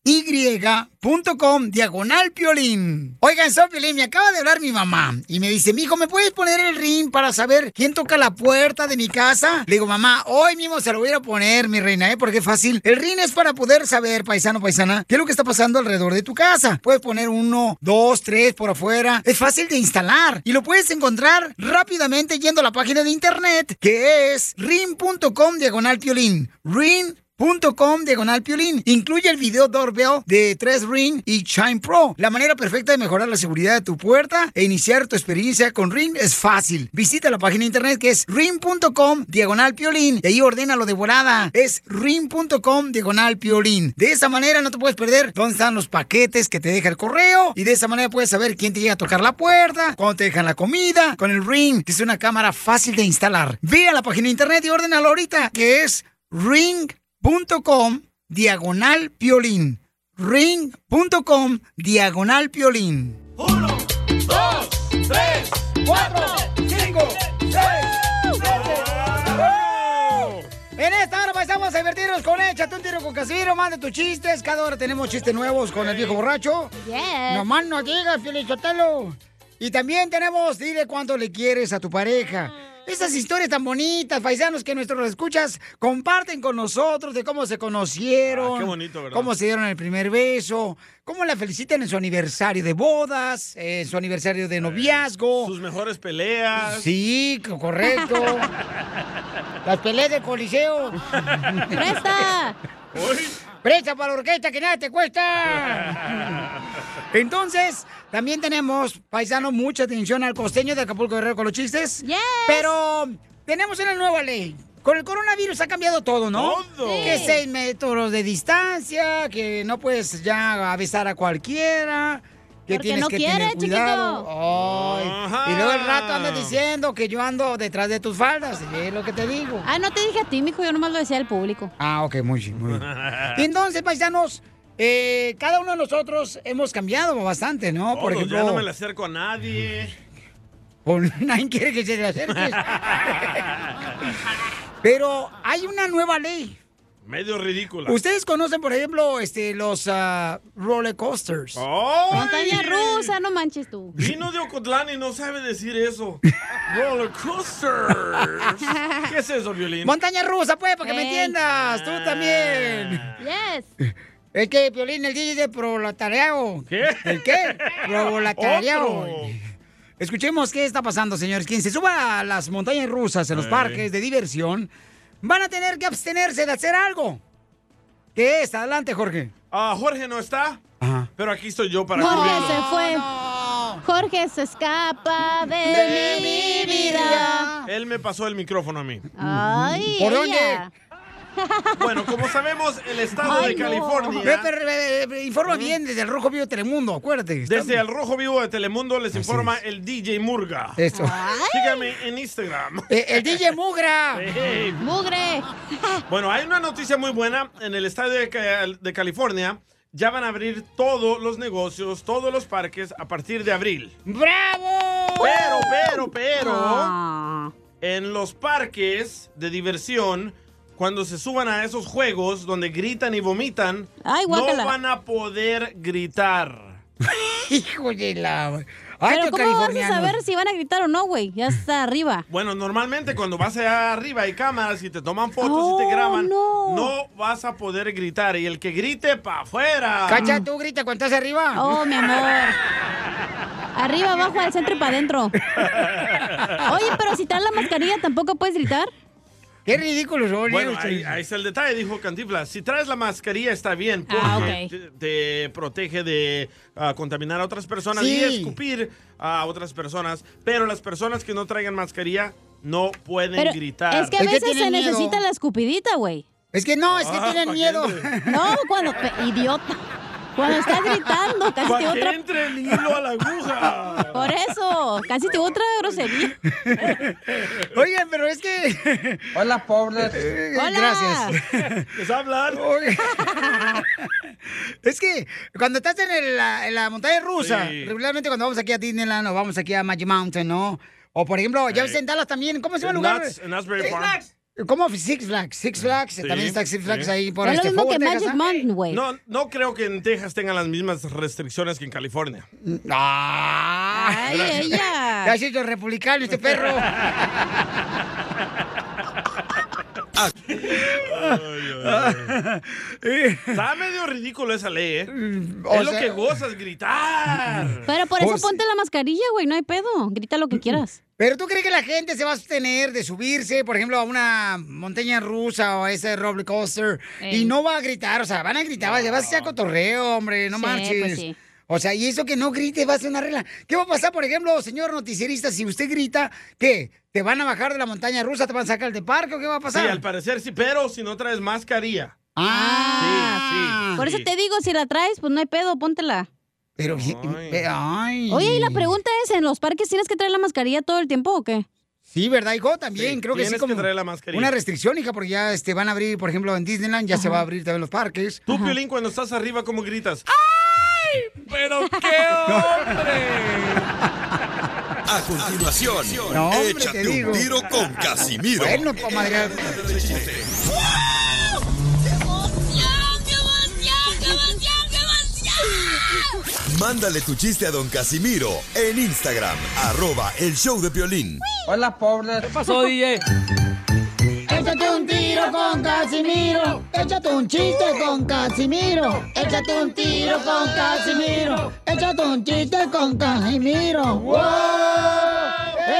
y.com diagonal piolín. Oigan, soy Piolín, me acaba de hablar mi mamá y me dice, mijo, ¿me puedes poner el ring para saber quién toca la puerta de mi casa? Le digo, mamá, hoy mismo se lo voy a poner, mi reina, ¿eh? Porque es fácil. El ring es para poder saber, paisano, paisana, qué es lo que está pasando alrededor de tu casa. Puedes poner uno, dos, tres por afuera. Es fácil de instalar y lo puedes encontrar rápidamente yendo a la página de internet que es ring.com diagonal piolín. Ring .com diagonal piolín. Incluye el video doorbell de 3 Ring y Chime Pro. La manera perfecta de mejorar la seguridad de tu puerta e iniciar tu experiencia con Ring es fácil. Visita la página de internet que es ring.com diagonal piolín y ahí ordénalo de volada. Es ring.com diagonal piolín. De esa manera no te puedes perder dónde están los paquetes que te deja el correo y de esa manera puedes saber quién te llega a tocar la puerta, cuándo te dejan la comida, con el Ring, es una cámara fácil de instalar. Ve a la página de internet y ordénalo ahorita que es ring.com diagonal piolín. Ring.com diagonal piolín. Uno, dos, tres, cuatro, cinco, seis, En esta hora vamos a divertirnos con Échate un tiro con Casimiro. Manda tus chistes. Cada hora tenemos chistes nuevos con el viejo borracho. Yes. Nomás no digas, Pielichotelo. Y también tenemos, dile cuánto le quieres a tu pareja. Esas historias tan bonitas, paisanos, que nuestros escuchas comparten con nosotros de cómo se conocieron. Ah, qué bonito, ¿verdad? Cómo se dieron el primer beso. Cómo la felicitan en su aniversario de bodas, en su aniversario de noviazgo. Sus mejores peleas. Sí, co- correcto. Las peleas del coliseo. ¡Presta! ¡Presta para la orquesta que nada te cuesta! Entonces, también tenemos, paisano, mucha atención al costeño de Acapulco Guerrero con los chistes. Pero tenemos una nueva ley. Con el coronavirus ha cambiado todo, ¿no? Todo. Que seis metros de distancia, que no puedes ya avisar a cualquiera. Que Porque tienes no que quiere, tener cuidado. chiquito. Ay, Y luego el rato andas diciendo que yo ando detrás de tus faldas. Es lo que te digo. Ah, no te dije a ti, mijo, yo nomás lo decía al público. Ah, ok, muy bien, muy bien. Y entonces, paisanos, eh, cada uno de nosotros hemos cambiado bastante, ¿no? Por ejemplo, ya no me le acerco a nadie. o nadie quiere que se le acerque. Pero hay una nueva ley. Medio ridícula. Ustedes conocen, por ejemplo, este, los ah, roller coasters. Montaña rusa, no manches tú. Vino de Ocotlán y no sabe decir eso. Roller coasters. ¿Qué es eso, Violín? Montaña rusa, pues, para que me entiendas. Tú también. Yes. Es que Piolín, el DJ de proletariado. ¿Qué? ¿El qué? Proletariado. Escuchemos qué está pasando, señores. Quien se suba a las montañas rusas en los parques de diversión van a tener que abstenerse de hacer algo. ¿Qué es? Adelante, Jorge. Ah, Jorge no está, pero aquí estoy yo para Jorge cubrirlo. se fue. Jorge se escapa de, mi vida. Él me pasó el micrófono a mí. Ay, ¿Por ella. Bueno, como sabemos, el estado Ay, de no. California... Pero, ve, ve, Informa bien desde el Rojo Vivo de Telemundo, acuérdate. Está- Desde el Rojo Vivo de Telemundo les informa el DJ Murga. Eso. Sígame en Instagram. Eh, el DJ Mugra. Hey. Mugre. Bueno, hay una noticia muy buena. En el estadio de, Ca- de California ya van a abrir todos los negocios, todos los parques a partir de abril. ¡Bravo! Pero, pero, pero... Ah. en los parques de diversión, cuando se suban a esos juegos donde gritan y vomitan, Ay, no van a poder gritar. Hijo de la... Ay, Pero ¿cómo vas a saber si van a gritar o no, güey? Ya está arriba. Bueno, normalmente cuando vas allá arriba hay cámaras y te toman fotos y Oh, te graban, no. no vas a poder gritar. Y el que grite, pa' afuera. Cacha, tú grita cuando estás arriba. Oh, mi amor. Arriba, abajo, al centro y para adentro. Oye, pero si traes la mascarilla, ¿tampoco puedes gritar? Qué ridículo son Bueno, ellos. ahí, ahí está el detalle, dijo Cantiflas. Si traes la mascarilla está bien, porque Ah, ok. te, te protege de ah, contaminar a otras personas Sí. y escupir a otras personas. Pero las personas que no traigan mascarilla no pueden Pero gritar. es que a Es que veces se miedo. necesita la escupidita, güey. Es que no, es que Ah, tienen ¿pa' qué miedo. No, cuando... idiota. Cuando estás gritando, casi te Para que otra... entre el hilo a la aguja. Por eso, casi te otra grosería. Oigan, pero es que... Hola, pobres. Eh, Hola. Gracias. ¿Les hablan? Oye. es que cuando estás en, el- la, en la montaña rusa, Sí. regularmente cuando vamos aquí a Disneyland o vamos aquí a Magic Mountain, ¿no? O por ejemplo, ya ves en Dallas también, ¿cómo se llama el lugar? Nuts- en Asbury Park. ¿Cómo? Six Flags. Six Flags. Sí, también está Six Flags sí. ahí por es lo este mismo Fort que Texas, Magic. Mountain, güey. No, no creo que en Texas tengan las mismas restricciones que en California. Ah. Ay, ella. Ya sido republicano este perro. Está medio ridículo esa ley, ¿eh? Mm, o es lo que gozas, gritar. Pero por eso Pues- ponte la mascarilla, güey, no hay pedo. Grita lo que quieras. Pero tú crees que la gente se va a abstener de subirse, por ejemplo, a una montaña rusa o a ese roller coaster Ey. y no va a gritar, o sea, van a gritar, va a ser cotorreo, hombre, no Sí, marches. pues sí. O sea, y eso que no grite va a ser una regla. ¿Qué va a pasar, por ejemplo, señor noticierista, si usted grita, ¿qué? ¿Te van a bajar de la montaña rusa, te van a sacar de parque o qué va a Sí, pasar? al parecer sí, pero si no traes mascarilla. Ah, Sí, Por eso sí. te digo, si la traes, pues no hay pedo, póntela. Pero, eh, ay. Oye, y la pregunta es, ¿en los parques tienes que traer la mascarilla todo el tiempo o qué? Sí, ¿verdad, hijo? También Sí, creo que sí tienes como que traer la mascarilla. una restricción, hija, porque ya este, van a abrir, por ejemplo, en Disneyland, ya se va a abrir también los parques. Tú, Piolín, cuando estás arriba, ¿cómo gritas? ¡Ay! ¡Pero qué hombre! A continuación, No, hombre, te échate digo. un tiro con Casimiro. Bueno, comadre. Mándale tu chiste a don Casimiro en Instagram, arroba el show de violín. Hola, pobres. ¿Qué pasó, DJ? Échate un tiro con Casimiro. Échate un chiste con Casimiro. Échate un tiro con Casimiro. Échate un chiste con Casimiro. ¡Wow!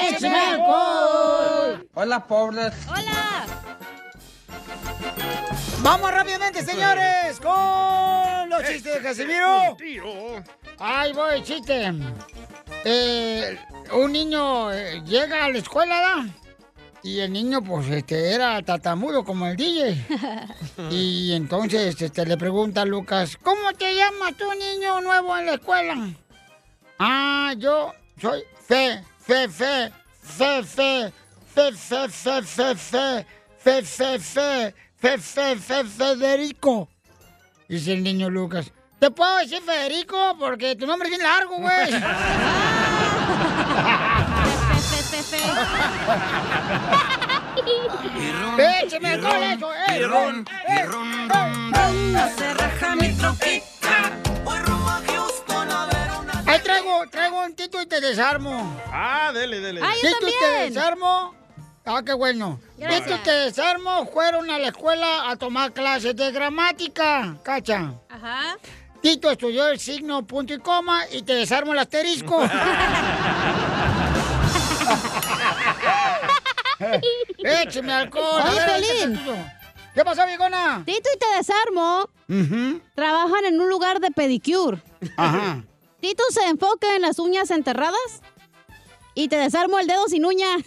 ¡Échame alcohol! Hola, pobres. ¡Hola! Vamos rápidamente, señores, con los chistes de Casimiro. Ahí voy, chiste. Eh, un niño eh, llega a la escuela, ¿verdad? Y el niño, pues, este, era tatamudo como el DJ. Y entonces, este, le pregunta a Lucas, ¿cómo te llamas tú, niño nuevo en la escuela? Ah, yo soy Fe, Fe, Fe, Fe, Fe, Fe, Fe, Fe, Fe, Fe, Fe, Fe, Fe, Fe, Fe, Fe, Federico. Dice el niño Lucas. ¿Te puedo decir Federico? Porque tu nombre es bien largo, güey. ¡Écheme alcohol eso! ¡Eh! Pirrón, ¡Eh! rum, rum. Se raja mi troquita. Ahí traigo, traigo un tito y te desarmo. Ah, dele, dele. Ay, yo Tito y te también. desarmo. Ah, qué bueno. Gracias. Tito y te desarmo fueron a la escuela a tomar clases de gramática, cacha. Ajá. Tito estudió el signo punto y coma y te desarmo el asterisco. Écheme alcohol. Oye, Piolín. ¿Qué pasó, viejona? Tito y te desarmo Ujú. trabajan en un lugar de pedicure. Ajá. Tito se enfoca en las uñas enterradas y te desarmo el dedo sin uña.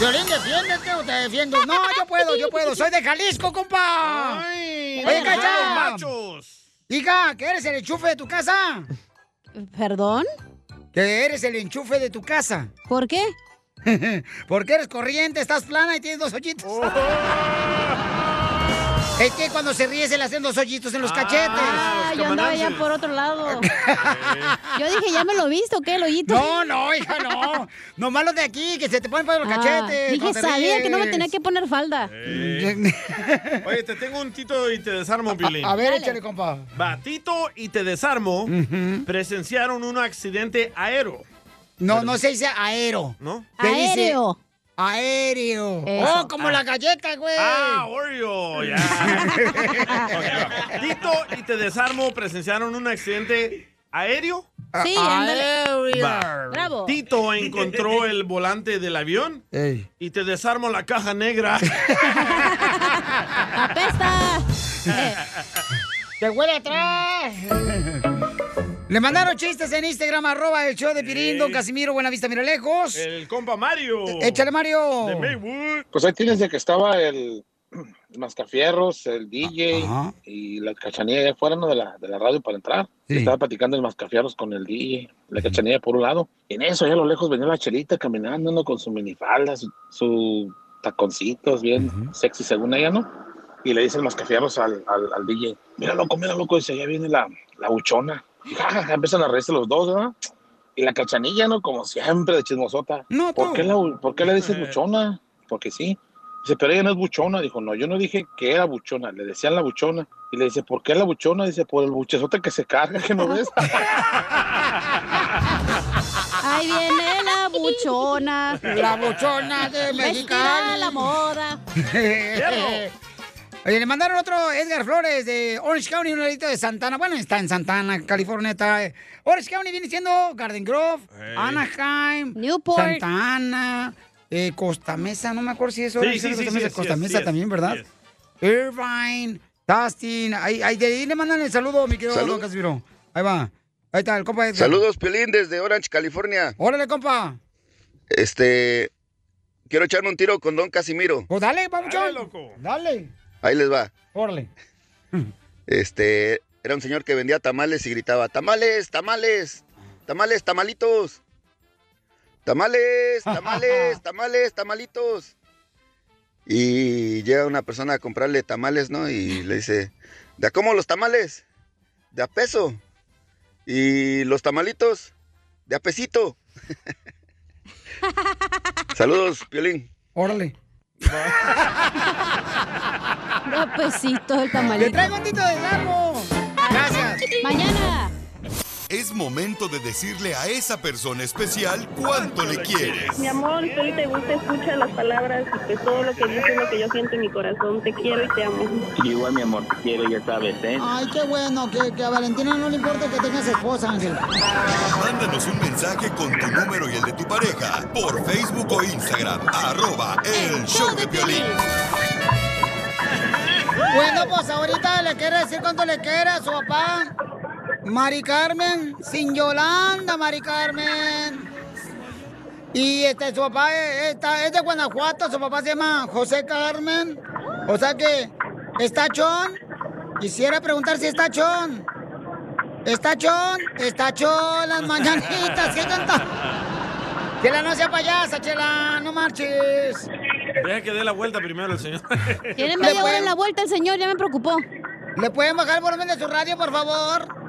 Violín, defiéndete o te defiendo. No, yo puedo, yo puedo. Soy de Jalisco, compa. ¡Ay! Oye, ¡Vamos, Cacha. machos! Hija, ¿que eres el enchufe de tu casa? ¿Perdón? Que eres el enchufe de tu casa. ¿Por qué? Porque eres corriente, estás plana y tienes dos hoyitos. Es que cuando se ríe se le hacen dos hoyitos en los cachetes. Ah, yo andaba ya por otro lado. Yo dije, ¿ya me lo he visto? ¿Qué? ¿El hoyito? No, no, hija, no. Nomás los de aquí, que se te ponen para los Ah, cachetes. Dije, sabía que no me tenía que poner falda. Oye, te tengo un Tito y te desarmo, Piolín. A ver, échale, compa. Va, Tito y te desarmo presenciaron un accidente aéreo. No, no se dice aero. ¿No? Aéreo. Aéreo. Eso. Oh, como Ah. la galleta, güey. Ah, Oreo, ya. Tito y te desarmo presenciaron un accidente aéreo. Sí, Ah, ándale. Va. Bravo. Tito encontró el volante del avión Ey. y te desarmo la caja negra. ¡Apesta! ¡Te huele atrás! Le mandaron chistes en Instagram, arroba el show de Pirín, don Casimiro, buena vista, mira lejos. El compa Mario. Échale, Mario. De Maywood. Pues ahí tienes de que estaba el, el Mascafierros, el DJ y la cachanilla allá afuera ¿no? de, la, de la radio para entrar. Sí. Estaba platicando el Mascafierros con el DJ, la cachanilla por un lado. Y en eso, allá a lo lejos venía la chelita caminando ¿no? con su minifalda, su, su taconcitos bien sexy según ella, ¿no? Y le dice el Mascafierros al, al, al DJ, mira loco, mira loco, dice, allá viene la, la buchona. Y ja, ja, ja, empiezan a reírse los dos, ¿verdad? Y la cachanilla, ¿no? Como siempre, de chismosota. No, ¿Por, tú. qué la, ¿Por qué le dices buchona? Porque sí. Dice, pero ella no es buchona. Dijo, no, yo no dije que era buchona. Le decían la buchona. Y le dice, ¿por qué la buchona? Dice, por el buchezote que se carga, que no ves. Ahí viene la buchona. La buchona de Vestida Mexicali. a la moda. Oye, le mandaron otro Edgar Flores de Orange County, un ladito de Santana. Bueno, está en Santana, California. Está, eh, Orange County viene siendo Garden Grove, Hey. Anaheim, Newport. Santa Ana, eh, Costa Mesa. No me acuerdo si es Orange sí, Costa sí, Mesa, sí, Costa sí, Mesa sí, también, ¿verdad? sí. Irvine, Dustin. Ahí, ahí, de ahí le mandan el saludo, mi querido Salud. Don Casimiro. Ahí va. Ahí está, el compa Edgar. Saludos, Piolín, desde Orange, California. Órale, compa. Este, quiero echarme un tiro con Don Casimiro. Pues dale, papuchón. Dale, loco. Dale. Ahí les va. Órale. Este, era un señor que vendía tamales y gritaba, tamales, tamales, tamales, tamalitos. Tamales, tamales, tamales, tamalitos. Y llega una persona a comprarle tamales, ¿no? Y le dice, ¿de a cómo los tamales? De a peso. Y los tamalitos, de a pesito. Saludos, Piolín. Órale. Un pesito el Le tamalito. traigo un tito de largo. Gracias. Mañana. Es momento de decirle a esa persona especial cuánto le quieres. Mi amor, si te gusta, escucha las palabras y pues todo lo que dices es lo que yo siento en mi corazón. Te quiero y te amo. Igual, mi amor, te quiero, ya sabes, ¿eh? Ay, qué bueno, que, que a Valentina no le importa que tengas esposa, Ángel. Mándanos un mensaje con tu número y el de tu pareja por Facebook o Instagram, arroba el show de Piolín. Bueno, pues ahorita le quiere decir cuánto le quiere a su papá. Mari Carmen, sin Yolanda, Mari Carmen. Y este, su papá es, está- es de Guanajuato, su papá se llama José Carmen. O sea que, ¿está chón? Quisiera preguntar si está chón. ¿Está chón? ¿Está chón las mañanitas? ¿Qué canta? Chela, no sea payasa, Chela, no marches. Deja que dé la vuelta primero el señor. Tiene media hora en la vuelta el señor, ya me preocupó. ¿Le pueden bajar el volumen de su radio, por favor?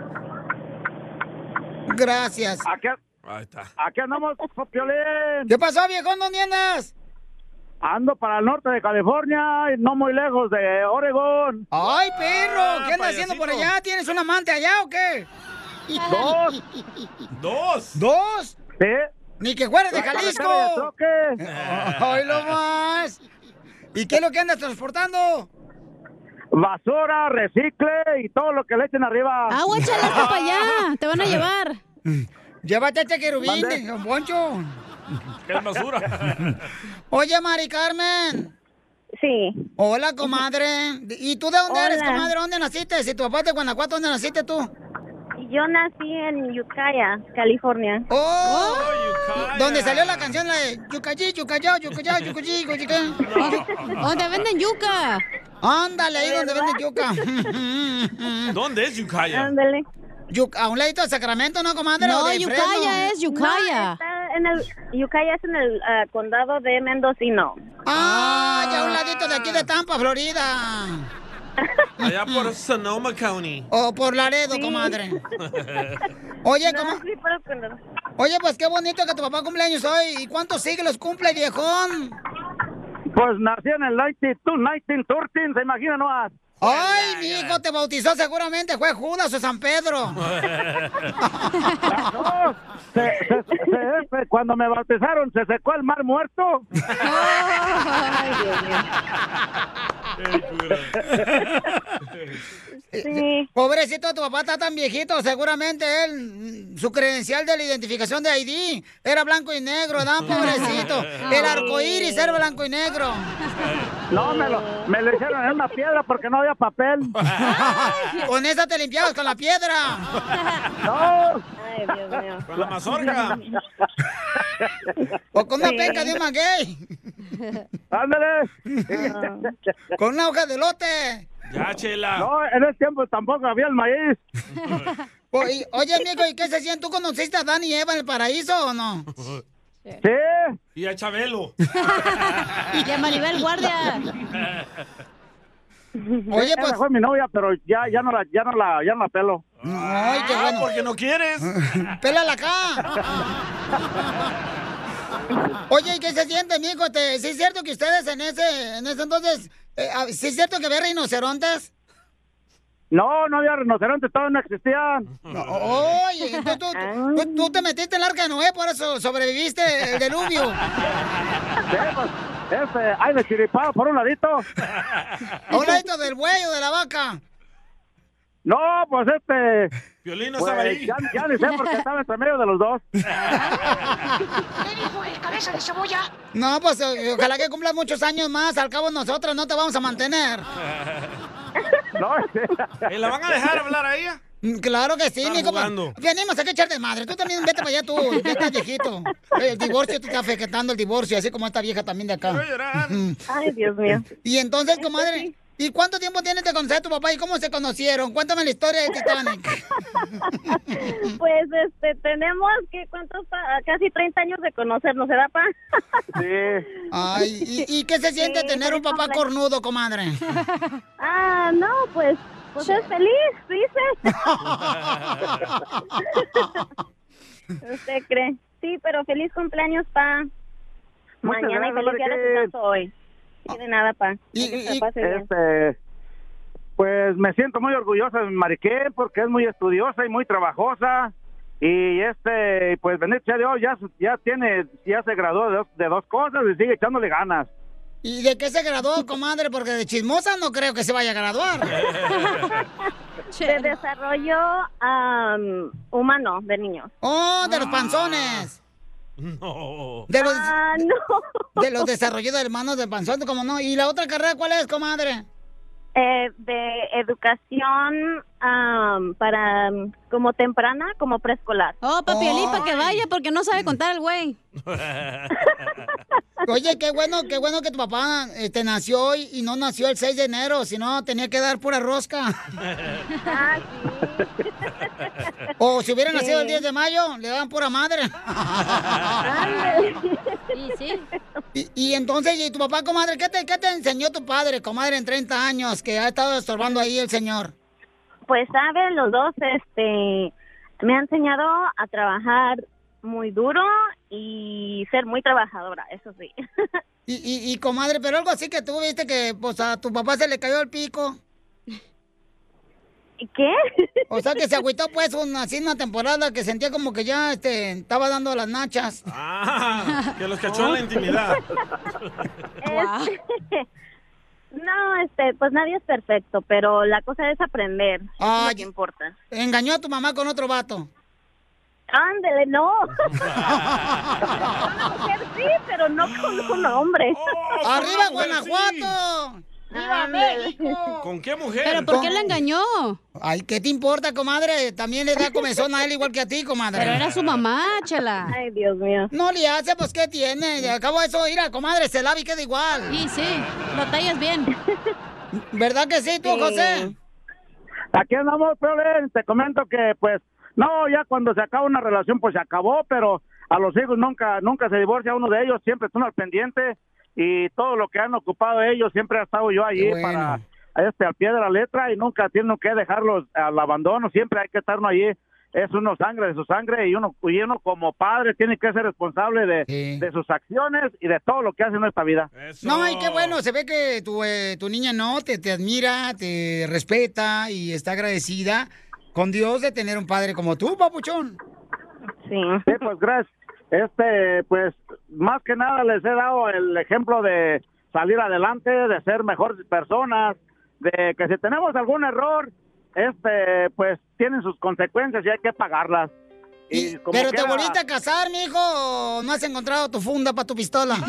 Gracias. Aquí, Ahí está. aquí andamos, Piolín. ¿Qué pasó, viejón? ¿Dónde andas? Ando para el norte de California y no muy lejos de Oregon. ¡Ay, perro! Ah, ¿Qué andas haciendo por allá? ¿Tienes un amante allá o qué? Dos. ¿Dos? ¿Dos? Sí. Ni que fueras de Jalisco. ¡Ay, lo más! ¿Y qué es lo que andas transportando? Basura, recicle y todo lo que le echen arriba. Agua, échale hasta para allá. Te van a llevar. Llévate a este querubín, don Poncho. ¿Qué es basura? Oye, Mari Carmen. Sí. Hola, comadre. ¿Y tú de dónde eres, comadre? ¿Dónde naciste? Si tu papá es de Guanajuato, ¿dónde naciste tú? Yo nací en Ukiah, California. ¡Oh! Donde salió la canción la de Yucayí, Yucayá, Yucayá, Yucayí, Yucayí. Donde venden yuca. Ándale, ahí donde venden yuca. ¿Dónde es Yucaya? Ándale. Yuca, a un ladito de Sacramento, ¿no, comadre? No, ¿O de Yucaya Fresno? es Yucaya. No, está en el, Ukiah es en el ah, condado de Mendocino. Ah, ya a un ladito de aquí de Tampa, Florida. Allá por Sonoma County. O por Laredo, comadre. Oye, No, coma- sí, pero Oye, pues qué bonito que tu papá cumpleaños hoy. ¿Y cuántos siglos cumple, viejón? Pues nací en el 92, 1913, se imagina nomás. Ay, mi hijo te bautizó seguramente, fue Judas o San Pedro. No, se- se- se- se- cuando me bautizaron, se secó el mar muerto. Ay, Dios Sí. Pobrecito, tu papá está tan viejito, seguramente él, mm, su credencial de la identificación de ID era blanco y negro, ¿verdad? Pobrecito. El arco iris era blanco y negro. No, me lo, me lo hicieron en una piedra porque no había papel. Con esa te limpiabas con la piedra. No. Ay, Dios mío. Con la mazorca. O con una Sí. penca de un maguey. Ándale. Con una hoja de lote. Ya, chela. No, en ese tiempo tampoco había el maíz. Oye, oye, amigo, ¿y qué se siente? ¿Tú conociste a Dan y Eva en el paraíso o no? Sí. Y a Chabelo. Y a Maribel Guardia. Oye, Esa pues- fue mi novia, pero ya, ya no la, ya no la, ya no la pelo. Ay, qué Ah, bueno. porque no quieres. ¡Pélala acá! Oye, ¿y qué se siente, mijo? ¿Te- ¿Sí es cierto que ustedes en ese, en ese entonces, eh, ah, sí es cierto que había rinocerontes? No, no había rinocerontes, todavía no existían. Oye, tú, tú- tú- tú te metiste en el arca de Noé, por eso sobreviviste el diluvio. Sí, pues, este, hay de chiripado por un ladito. A un ladito del buey o de la vaca. No, pues este. Violino pues, estaba ahí. Ya, ya ni sé porque estaba entre medio de los dos. ¿Qué dijo el cabeza de cebolla? No, pues eh, ojalá que cumplas muchos años más. Al cabo nosotros no te vamos a mantener. No, ¿Y la van a dejar hablar a ella? Mm, Claro que sí, jugando. Venimos a echar de madre. Tú también vete para allá, tú. Ya estás viejito. El divorcio te está afectando el divorcio, así como esta vieja también de acá. Ay, Dios mío. Y entonces, comadre, ¿y cuánto tiempo tienes de conocer a tu papá y cómo se conocieron? Cuéntame la historia de Titanic. Pues, este, tenemos que, ¿cuántos? pa- Casi 30 años de conocernos, ¿verdad, pa? Sí. Ay, ¿y, y qué se siente Sí, tener un papá cornudo, comadre? Ah, no, pues, pues es feliz, dice. ¿Usted cree? Sí, pero feliz cumpleaños, pa. Muchas Mañana y gracias, feliz día de hoy. Sí, de nada, pa. Y- Que y-. Este, pues me siento muy orgullosa de mi Mariquel porque es muy estudiosa y muy trabajosa. Y este, pues bendito sea Dios, ya, ya tiene, ya se graduó de dos, de dos cosas y sigue echándole ganas. ¿Y de qué se graduó, comadre? Porque de chismosa no creo que se vaya a graduar. De desarrollo am, humano de niños. Oh, de los panzones. No. De los, Ah, no. de los desarrollos de hermanos de panzón, como no. ¿Y la otra carrera cuál es, comadre? Eh, de educación am, para como temprana, como preescolar. Oh, papielín, para que vaya, porque no sabe contar el güey. Oye, qué bueno, qué bueno que tu papá este, nació hoy y no nació el 6 de enero, si no tenía que dar pura rosca. Ah, O si hubiera nacido el Sí. 10 de mayo, le daban pura madre. Sí, sí. Y, y entonces, ¿y tu papá, comadre? ¿qué te, ¿Qué te enseñó tu padre, comadre, en 30 años, que ha estado estorbando ahí el señor? Pues saben, los dos, este, me ha enseñado a trabajar muy duro y ser muy trabajadora, eso sí. Y, y, y, comadre, pero algo así que tú viste que pues a tu papá se le cayó el pico. ¿Qué? O sea que se agüitó pues una, así una temporada que sentía como que ya este, estaba dando las nachas. Ah, que los cachó en la intimidad. Este, no, este, pues nadie es perfecto, pero la cosa es aprender. lo que importa. Engañó a tu mamá con otro vato. Ándele, no. Una mujer sí, pero no con un hombre. Oh, ¡Arriba Guanajuato! ¡Viva México! ¿Con qué mujer? ¿Pero por qué la engañó? Ay, ¿qué te importa, comadre? También le da comezón a él igual que a ti, comadre. Pero era su mamá, chela. Ay, Dios mío. No le hace, pues, ¿qué tiene? Acabo de eso, mira, comadre, se lava y queda igual. Sí, sí, lo tallas bien. ¿Verdad que sí, tú, Sí. José? Aquí andamos, Piolín. Te comento que, pues, no, ya cuando se acaba una relación, pues se acabó, pero a los hijos nunca, nunca se divorcia uno de ellos, siempre están al pendiente y todo lo que han ocupado ellos, siempre ha estado yo allí bueno. para, este, al pie de la letra y nunca tienen que dejarlos al abandono, siempre hay que estarnos allí. Es uno sangre de su sangre y uno, y uno como padre tiene que ser responsable de, de sus acciones y de todo lo que hace en esta vida. No, y qué bueno, se ve que tu, eh, tu niña no te, te admira, te respeta y está agradecida con Dios de tener un padre como tú, papuchón. Sí. pues gracias. Este, pues más que nada les he dado el ejemplo de salir adelante, de ser mejores personas, de que si tenemos algún error, este, pues tienen sus consecuencias y hay que pagarlas. Y como Pero te volviste a casar, mijo, o no has encontrado tu funda para tu pistola.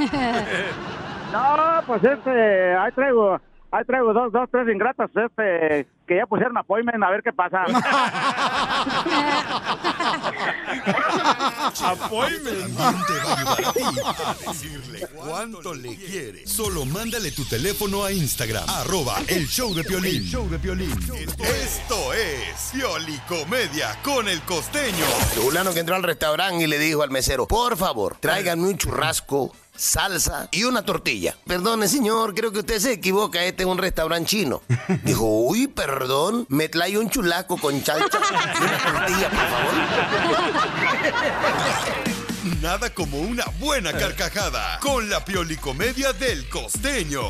No, pues este, ahí traigo, ahí traigo dos, dos, tres ingratas, este, que ya pusieron appointment a ver qué pasa. También te va a ayudar a ti a decirle cuánto le quieres. Solo mándale tu teléfono a Instagram, arroba el show de Piolín. El show de Piolín. Esto es Piolicomedia con el costeño. Fulano que entró al restaurante y le dijo al mesero, por favor, tráiganme un churrasco, salsa y una tortilla. Perdone, señor, creo que usted se equivoca, este es un restaurante chino. Dijo, uy, perdón, me trae un chulaco con chalcha y una tortilla, por favor. Nada como una buena carcajada con la Piolicomedia del costeño.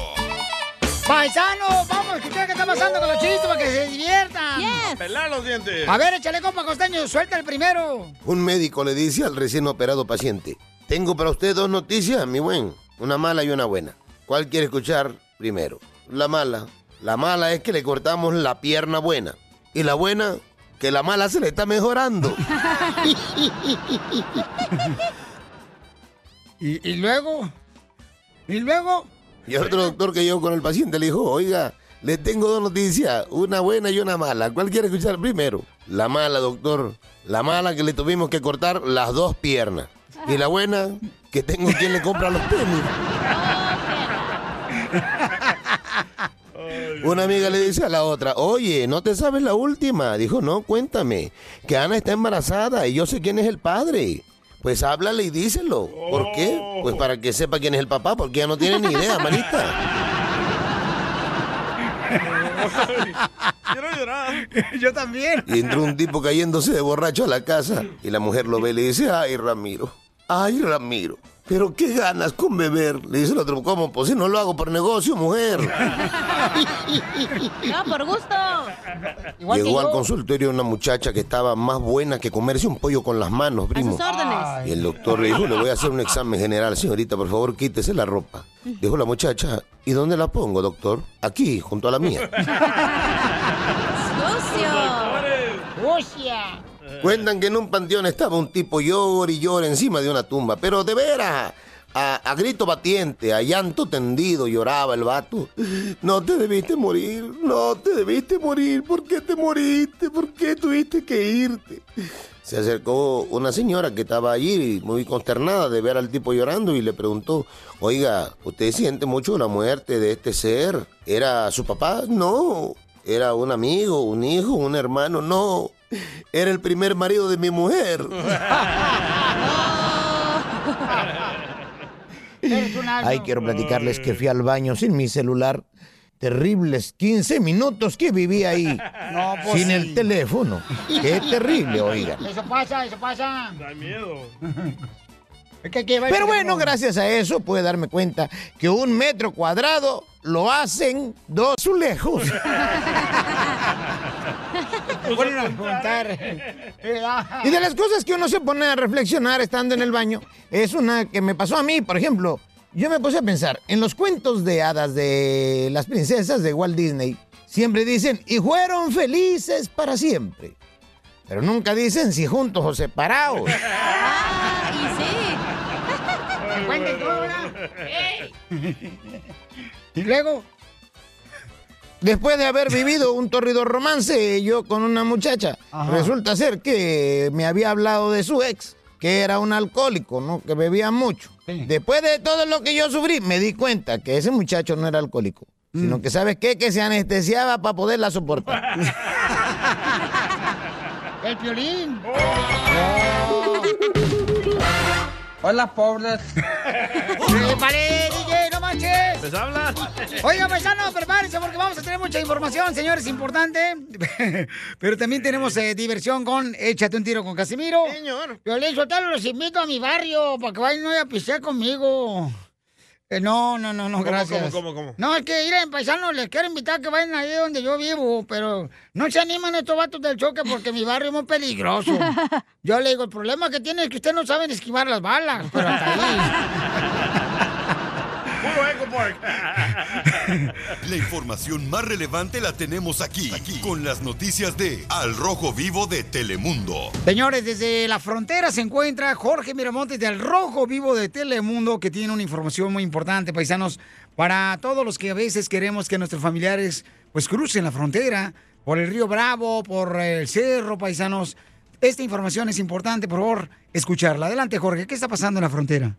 Paisanos, vamos qué está pasando con los chistes para que se diviertan. Pelar los dientes. A ver, échale compa costeño, suelta el primero. Un médico le dice al recién operado paciente, tengo para usted dos noticias, mi buen, una mala y una buena. ¿Cuál quiere escuchar primero? La mala. La mala es que le cortamos la pierna buena. Y la buena, que la mala se le está mejorando. ¿Y, y luego? ¿Y luego? Y otro doctor que llegó con el paciente le dijo, oiga, le tengo dos noticias, una buena y una mala. ¿Cuál quiere escuchar primero? La mala, doctor. La mala que le tuvimos que cortar las dos piernas. Y la buena, que tengo quien le compra los tenis. Una amiga le dice a la otra, oye, ¿no te sabes la última? Dijo, no, cuéntame, que Ana está embarazada y yo sé quién es el padre. Pues háblale y díselo. ¿Por qué? Pues para que sepa quién es el papá, porque ella no tiene ni idea, manita. Quiero llorar. Yo también. Y entró un tipo cayéndose de borracho a la casa y la mujer lo ve y le dice, ay Ramiro, ay Ramiro, pero qué ganas con beber. Le dice el otro, ¿cómo? Pues si no lo hago por negocio, mujer. No, por gusto. Llegó al consultorio una muchacha que estaba más buena que comerse un pollo con las manos, primo. sus órdenes. Y el doctor le dijo, le voy a hacer un examen general, señorita, por favor, quítese la ropa. Dijo la muchacha, ¿y dónde la pongo, doctor? Aquí, junto a la mía. ¡Sucia! Cuentan que en un panteón estaba un tipo llor y llora encima de una tumba, pero de veras, a, a grito batiente, a llanto tendido, lloraba el vato. No te debiste morir, no te debiste morir, ¿por qué te moriste? ¿Por qué tuviste que irte? Se acercó una señora que estaba allí muy consternada de ver al tipo llorando y le preguntó, oiga, ¿usted siente mucho la muerte de este ser? ¿Era su papá? No. ¿Era un amigo, un hijo, un hermano? No. Era el primer marido de mi mujer. Ay, quiero platicarles que fui al baño sin mi celular. Terribles 15 minutos que viví ahí. No, pues sin sí. el teléfono. Qué terrible, oigan. Eso pasa, eso pasa. Da miedo. Pero bueno, gracias a eso pude darme cuenta que un metro cuadrado lo hacen dos azulejos. Te ponen a contar. Y de las cosas que uno se pone a reflexionar estando en el baño, es una que me pasó a mí, por ejemplo. Yo me puse a pensar, en los cuentos de hadas de las princesas de Walt Disney, siempre dicen, y fueron felices para siempre. Pero nunca dicen si juntos o separados. Ah, y todo, ¿verdad? Y luego, Después de haber vivido un torrido romance yo con una muchacha, Ajá. resulta ser que me había hablado de su ex, que era un alcohólico, ¿no? Que bebía mucho. Después de todo lo que yo sufrí, me di cuenta que ese muchacho no era alcohólico, Mm. sino que, ¿sabes qué? Que se anestesiaba para poderla soportar. el violín. Hola, pobres. marches! ¿Les habla? Oiga, paisano, prepárense porque vamos a tener mucha información, señores, importante. Pero también tenemos eh, diversión con Échate un tiro con Casimiro. Señor. Violín, Sotelo, los invito a mi barrio para que vayan hoy a pistear conmigo. Eh, no, no, no, no, ¿Cómo, gracias. cómo, cómo, cómo? No, es que ir en paisano les quiero invitar a que vayan ahí donde yo vivo, pero no se animan estos vatos del choque porque mi barrio es muy peligroso. Yo le digo, el problema que tiene es que ustedes no saben esquivar las balas, pero hasta ahí. Puro Echo Park. La información más relevante la tenemos aquí, aquí, con las noticias de Al Rojo Vivo de Telemundo. Señores, desde la frontera se encuentra Jorge Miramontes del Rojo Vivo de Telemundo, que tiene una información muy importante, paisanos, para todos los que a veces queremos que nuestros familiares pues crucen la frontera por el río Bravo, por el cerro, paisanos. Esta información es importante, por favor, escucharla. Adelante, Jorge, ¿qué está pasando en la frontera?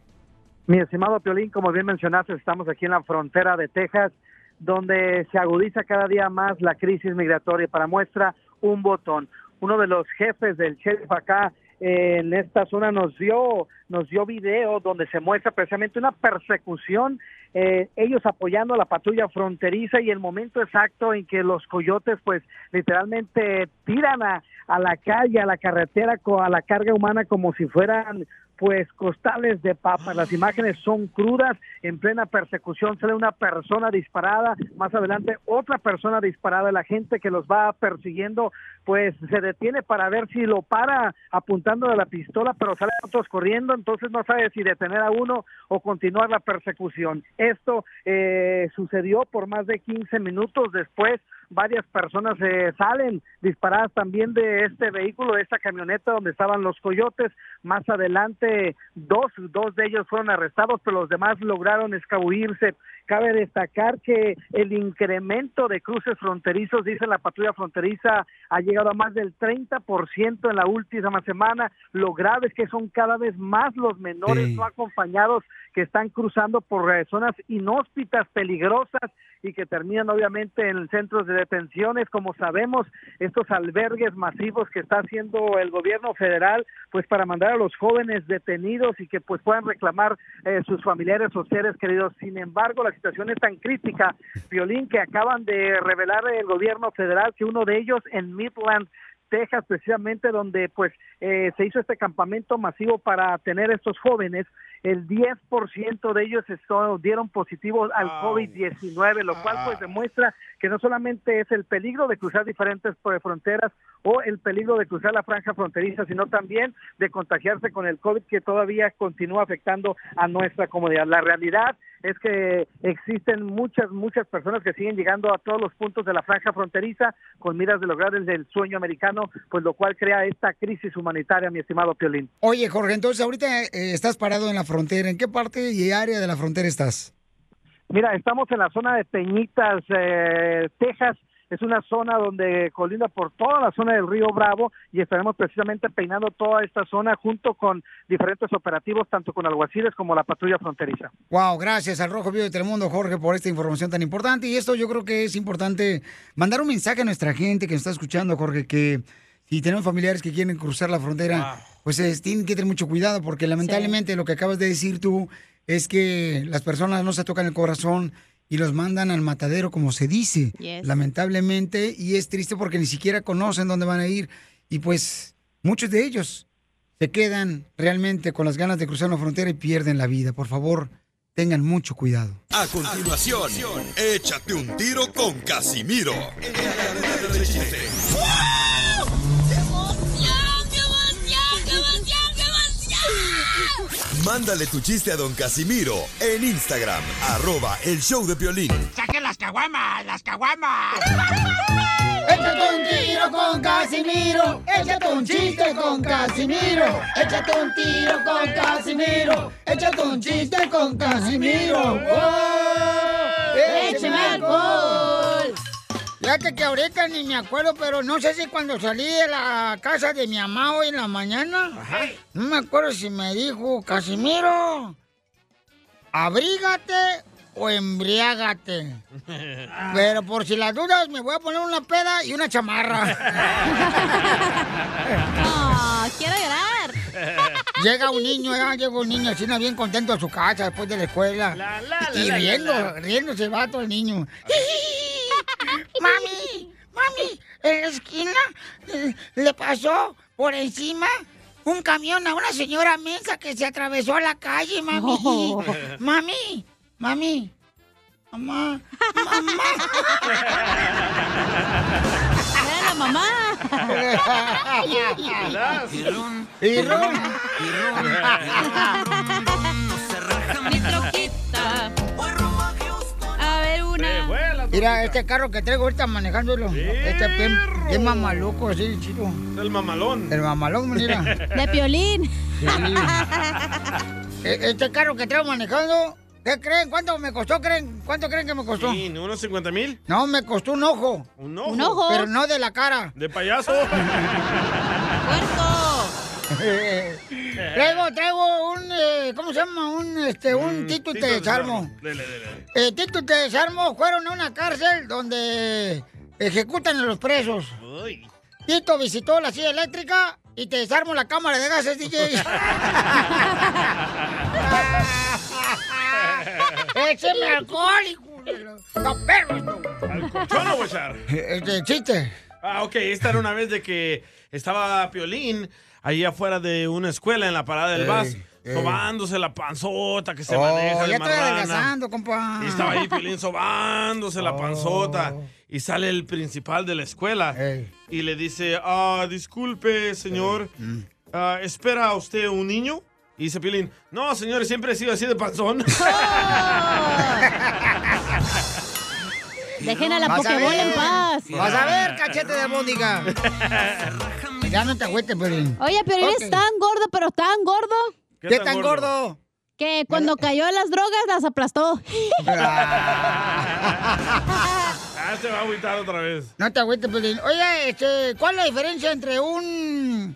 Mi estimado Piolín, como bien mencionaste, estamos aquí en la frontera de Texas, donde se agudiza cada día más la crisis migratoria. Para muestra, un botón. Uno de los jefes del sheriff acá eh, en esta zona nos dio nos dio video donde se muestra precisamente una persecución eh, ellos apoyando a la patrulla fronteriza y el momento exacto en que los coyotes pues literalmente tiran a, a la calle a la carretera a la carga humana como si fueran pues costales de papas. Las imágenes son crudas, en plena persecución sale una persona disparada, más adelante otra persona disparada, la gente que los va persiguiendo pues se detiene para ver si lo para apuntando de la pistola, pero salen otros corriendo, entonces no sabe si detener a uno o continuar la persecución. Esto eh, sucedió por más de 15 minutos después, varias personas eh, salen disparadas también de este vehículo, de esta camioneta donde estaban los coyotes. Más adelante, dos, dos de ellos fueron arrestados, pero los demás lograron escabullirse. Cabe destacar que el incremento de cruces fronterizos, dice la patrulla fronteriza, ha llegado a más del 30% en la última semana. Lo grave es que son cada vez más los menores Sí. no acompañados que están cruzando por zonas inhóspitas, peligrosas y que terminan obviamente en centros de detenciones. Como sabemos, estos albergues masivos que está haciendo el gobierno federal, pues para mandar a los jóvenes detenidos y que pues puedan reclamar eh, sus familiares o seres queridos. Sin embargo, la situación es tan crítica, Violín, que acaban de revelar el gobierno federal que uno de ellos en Midland Texas, precisamente donde pues eh, se hizo este campamento masivo para tener estos jóvenes, el 10% de ellos dieron positivo al COVID-19, lo cual pues demuestra que no solamente es el peligro de cruzar diferentes pues, fronteras o el peligro de cruzar la franja fronteriza, sino también de contagiarse con el COVID que todavía continúa afectando a nuestra comunidad. La realidad es que existen muchas, muchas personas que siguen llegando a todos los puntos de la franja fronteriza con miras de lograr el del sueño americano, pues lo cual crea esta crisis humanitaria, mi estimado Piolín. Oye, Jorge, entonces ahorita eh, estás parado en la frontera. ¿En qué parte y área de la frontera estás? Mira, estamos en la zona de Peñitas, eh, Texas. Es una zona donde colinda por toda la zona del río Bravo y estaremos precisamente peinando toda esta zona junto con diferentes operativos, tanto con alguaciles como la patrulla fronteriza. Wow, gracias al Rojo Vivo de Telemundo, Jorge, por esta información tan importante. Y esto yo creo que es importante mandar un mensaje a nuestra gente que nos está escuchando, Jorge, que si tenemos familiares que quieren cruzar la frontera, pues es- tienen que tener mucho cuidado, porque lamentablemente lo que acabas de decir tú es que las personas no se tocan el corazón y los mandan al matadero, como se dice, Yes. lamentablemente, y es triste porque ni siquiera conocen dónde van a ir, y pues muchos de ellos se quedan realmente con las ganas de cruzar la frontera y pierden la vida. Por favor, tengan mucho cuidado. A continuación, échate un tiro con Casimiro. Mándale tu chiste a don Casimiro en Instagram, arroba el show de violín. ¡Saquen las caguamas! ¡Las caguamas! Échate un tiro con Casimiro. Échate un chiste con Casimiro. Échate un tiro con Casimiro. Échate un chiste con Casimiro. ¡Wow! ¡Échame alcohol! Fíjate que ahorita ni me acuerdo, pero no sé si cuando salí de la casa de mi mamá hoy en la mañana, no me acuerdo si me dijo, Casimiro, abrígate o embriágate. Pero por si las dudas, me voy a poner una peda y una chamarra. Quiero llorar. Llega un niño, ya, llega un niño así, ¿no? bien contento a su casa después de la escuela. y la, riendo, la, la. riéndose va todo el niño. Mami, mami, en la esquina eh, le pasó por encima un camión a una señora mensa que se atravesó a la calle, mami. Oh. Mami, mami, mamá, mamá. Era la mamá. Y ron, y ron. Mi Mira, este carro que traigo ahorita manejándolo. Este bien, bien mamaluco, así, chido. El mamalón. El mamalón, mira. De piolín. E- Este carro que traigo manejando, ¿qué creen? ¿Cuánto me costó? ¿Creen? ¿Cuánto creen que me costó? Sí, ¿Unos 50 mil? No, me costó un ojo. ¿Un ojo? Un ojo. Pero no de la cara. ¿De payaso? traigo, traigo un, eh, ¿cómo se llama? Un, este, un Tito y te desarmo. Dele, dele. Eh, Tito desarmo fueron a una cárcel donde ejecutan a los presos. Tito visitó la silla eléctrica y te desarmo la cámara de gases, DJ. ¡Écheme alcohol, hijo ¡Está perro esto! ¿Al colchón o voy a echar? Este, chiste. Ah, ok. Esta era una vez de que estaba Piolín ahí afuera de una escuela en la parada del bus, sobándose la panzota que se Oh, maneja de ya estoy marrana. adelgazando, compa. Y estaba ahí Piolín sobándose la panzota. Oh. Y sale el principal de la escuela y le dice, ah, disculpe, señor, Mm. ah, ¿espera usted un niño? Y dice Piolín, no, señor, siempre he sido así de panzón. Dejen a la Vas a Pokéball ver. en paz. Vas a ver, cachete de mónica. ya no te agüites, Pelín. Oye, pero Ok. eres tan gordo, pero tan gordo. ¿Qué ¿Qué tan tan gordo? gordo? Que cuando cayó a las drogas las aplastó. Ah, se va a agüitar otra vez. No te agüites, Pelín. Oye, este, ¿cuál es la diferencia entre un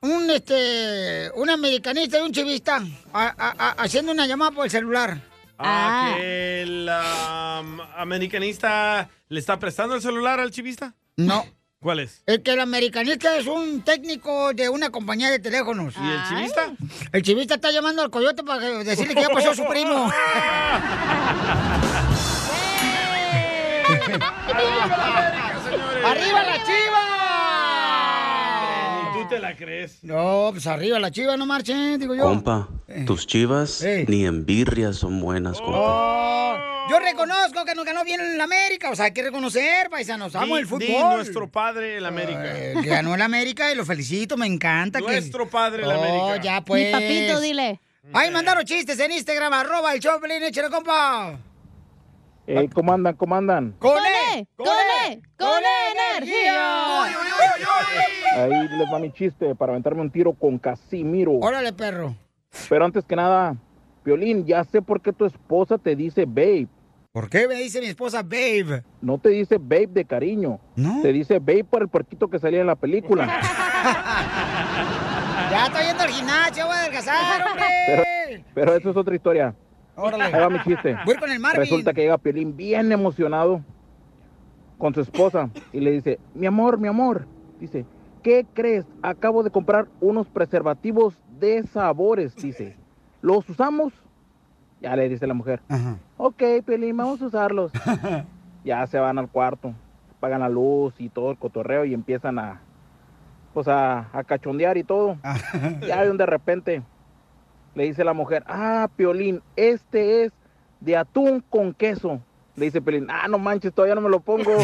un este un americanista y un chivista A- a- a- haciendo una llamada por el celular? Ah, que el um, americanista le está prestando el celular al chivista. No. ¿Cuál es? El que el americanista es un técnico de una compañía de teléfonos. ¿Y el chivista? El chivista está llamando al coyote para decirle que ya pasó su primo. ¡Arriba la chiva! ¿Y tú te la crees? No, pues arriba la chiva, no marchen, digo yo. Compa, tus chivas ni en birria son buenas, compa. Oh, yo reconozco que nos ganó bien en la América, o sea, hay que reconocer, paisanos, amo Di- el fútbol. di nuestro padre el América. Eh, que ganó el América y lo felicito, me encanta. que- Nuestro padre el Oh, América. ya pues. Mi papito, dile. Ahí mandaron chistes en Instagram, arroba el Choplin, échale, compa. Eh, ¿Cómo andan? ¿Cómo andan? ¡Con E! ¡Con E! ¡Con energía! Ahí les va mi chiste para aventarme un tiro con Casimiro. Órale, perro. Pero antes que nada, Violín, ya sé por qué tu esposa te dice babe. ¿Por qué me dice mi esposa babe? No te dice babe de cariño. Te dice babe por el puerquito que salía en la película. Ya estoy yendo al gimnasio, voy a adelgazar, hombre. pero, pero eso es otra historia. Órale. Ahí va mi chiste. Voy con el Marvin. Resulta que llega Piolín bien emocionado con su esposa y le dice, mi amor, mi amor, dice, ¿qué crees? Acabo de comprar unos preservativos de sabores, dice. ¿Los usamos? Ya le dice la mujer. Ok, Piolín, vamos a usarlos. ya se van al cuarto, apagan la luz y todo el cotorreo y empiezan a, pues a, a cachondear y todo. ya de un de repente le dice la mujer, ah, Piolín, este es de atún con queso. Le dice Piolín, ah, no manches, todavía no me lo pongo.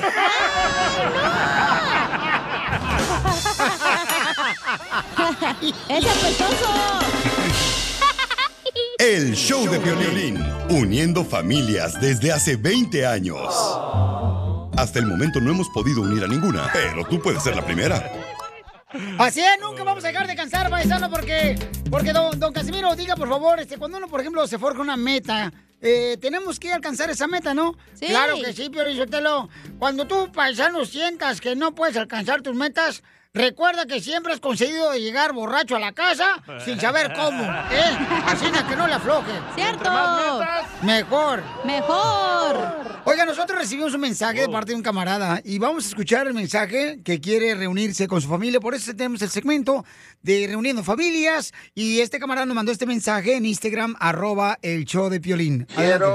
¡Es apestoso! El show de violín, uniendo familias desde hace 20 años. Hasta el momento no hemos podido unir a ninguna, pero tú puedes ser la primera. Así es, nunca vamos a dejar de cansar, paisano, porque, porque don, don Casimiro, diga por favor, este, cuando uno, por ejemplo, se forja una meta, eh, tenemos que alcanzar esa meta, ¿no? Sí. Claro que sí, Pio Cuando tú, paisano, sientas que no puedes alcanzar tus metas, Recuerda que siempre has conseguido llegar borracho a la casa sin saber cómo, ¿eh? Así na que no le afloje. ¡Cierto! Mejor. Mejor. Oiga, nosotros recibimos un mensaje de parte de un camarada y vamos a escuchar el mensaje que quiere reunirse con su familia. Por eso tenemos el segmento de Reuniendo Familias. Y este camarada nos mandó este mensaje en Instagram, arroba el show de Piolín. Adelante.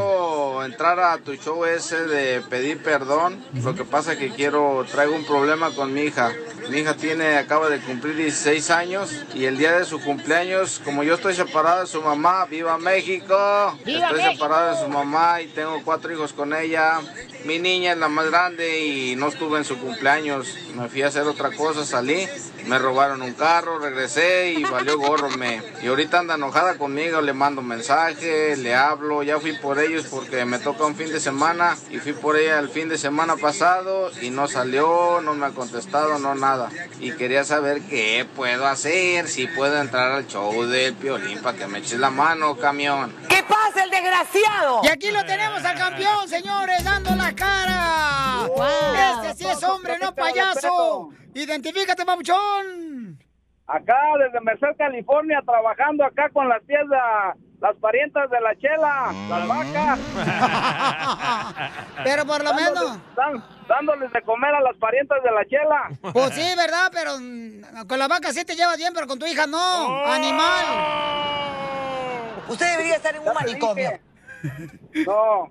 Quiero entrar a tu show ese de pedir perdón. Lo que pasa que quiero, traigo un problema con mi hija. Mi hija tiene, acaba de cumplir 16 años y el día de su cumpleaños, como yo estoy separada de su mamá, ¡viva México! ¡Viva estoy México! separada de su mamá y tengo cuatro hijos con ella. Mi niña es la más grande y no estuve en su cumpleaños. Me fui a hacer otra cosa, salí, me robaron un carro, regresé y valió gorro me. Y ahorita anda enojada conmigo, le mando mensaje, le hablo, ya fui por ellos porque me toca un fin de semana y fui por ella el fin de semana pasado y no salió, no me ha contestado, no nada. Y quería saber qué puedo hacer, si puedo entrar al show del Piolín para que me eches la mano, camión. ¿Qué pasa, el desgraciado? Y aquí lo tenemos al campeón, señores, dando la cara. Este sí es hombre, no payaso. Identifícate, papuchón. Acá desde Merced, California, trabajando acá con las piezas, las parientas de la chela, las vacas. Pero por lo Dándoles- menos. dan- dándoles de comer a las parientas de la chela. Pues sí, ¿verdad? Pero mm, con la vaca sí te llevas bien, pero con tu hija no. Animal. Usted debería estar en un manicomio. No.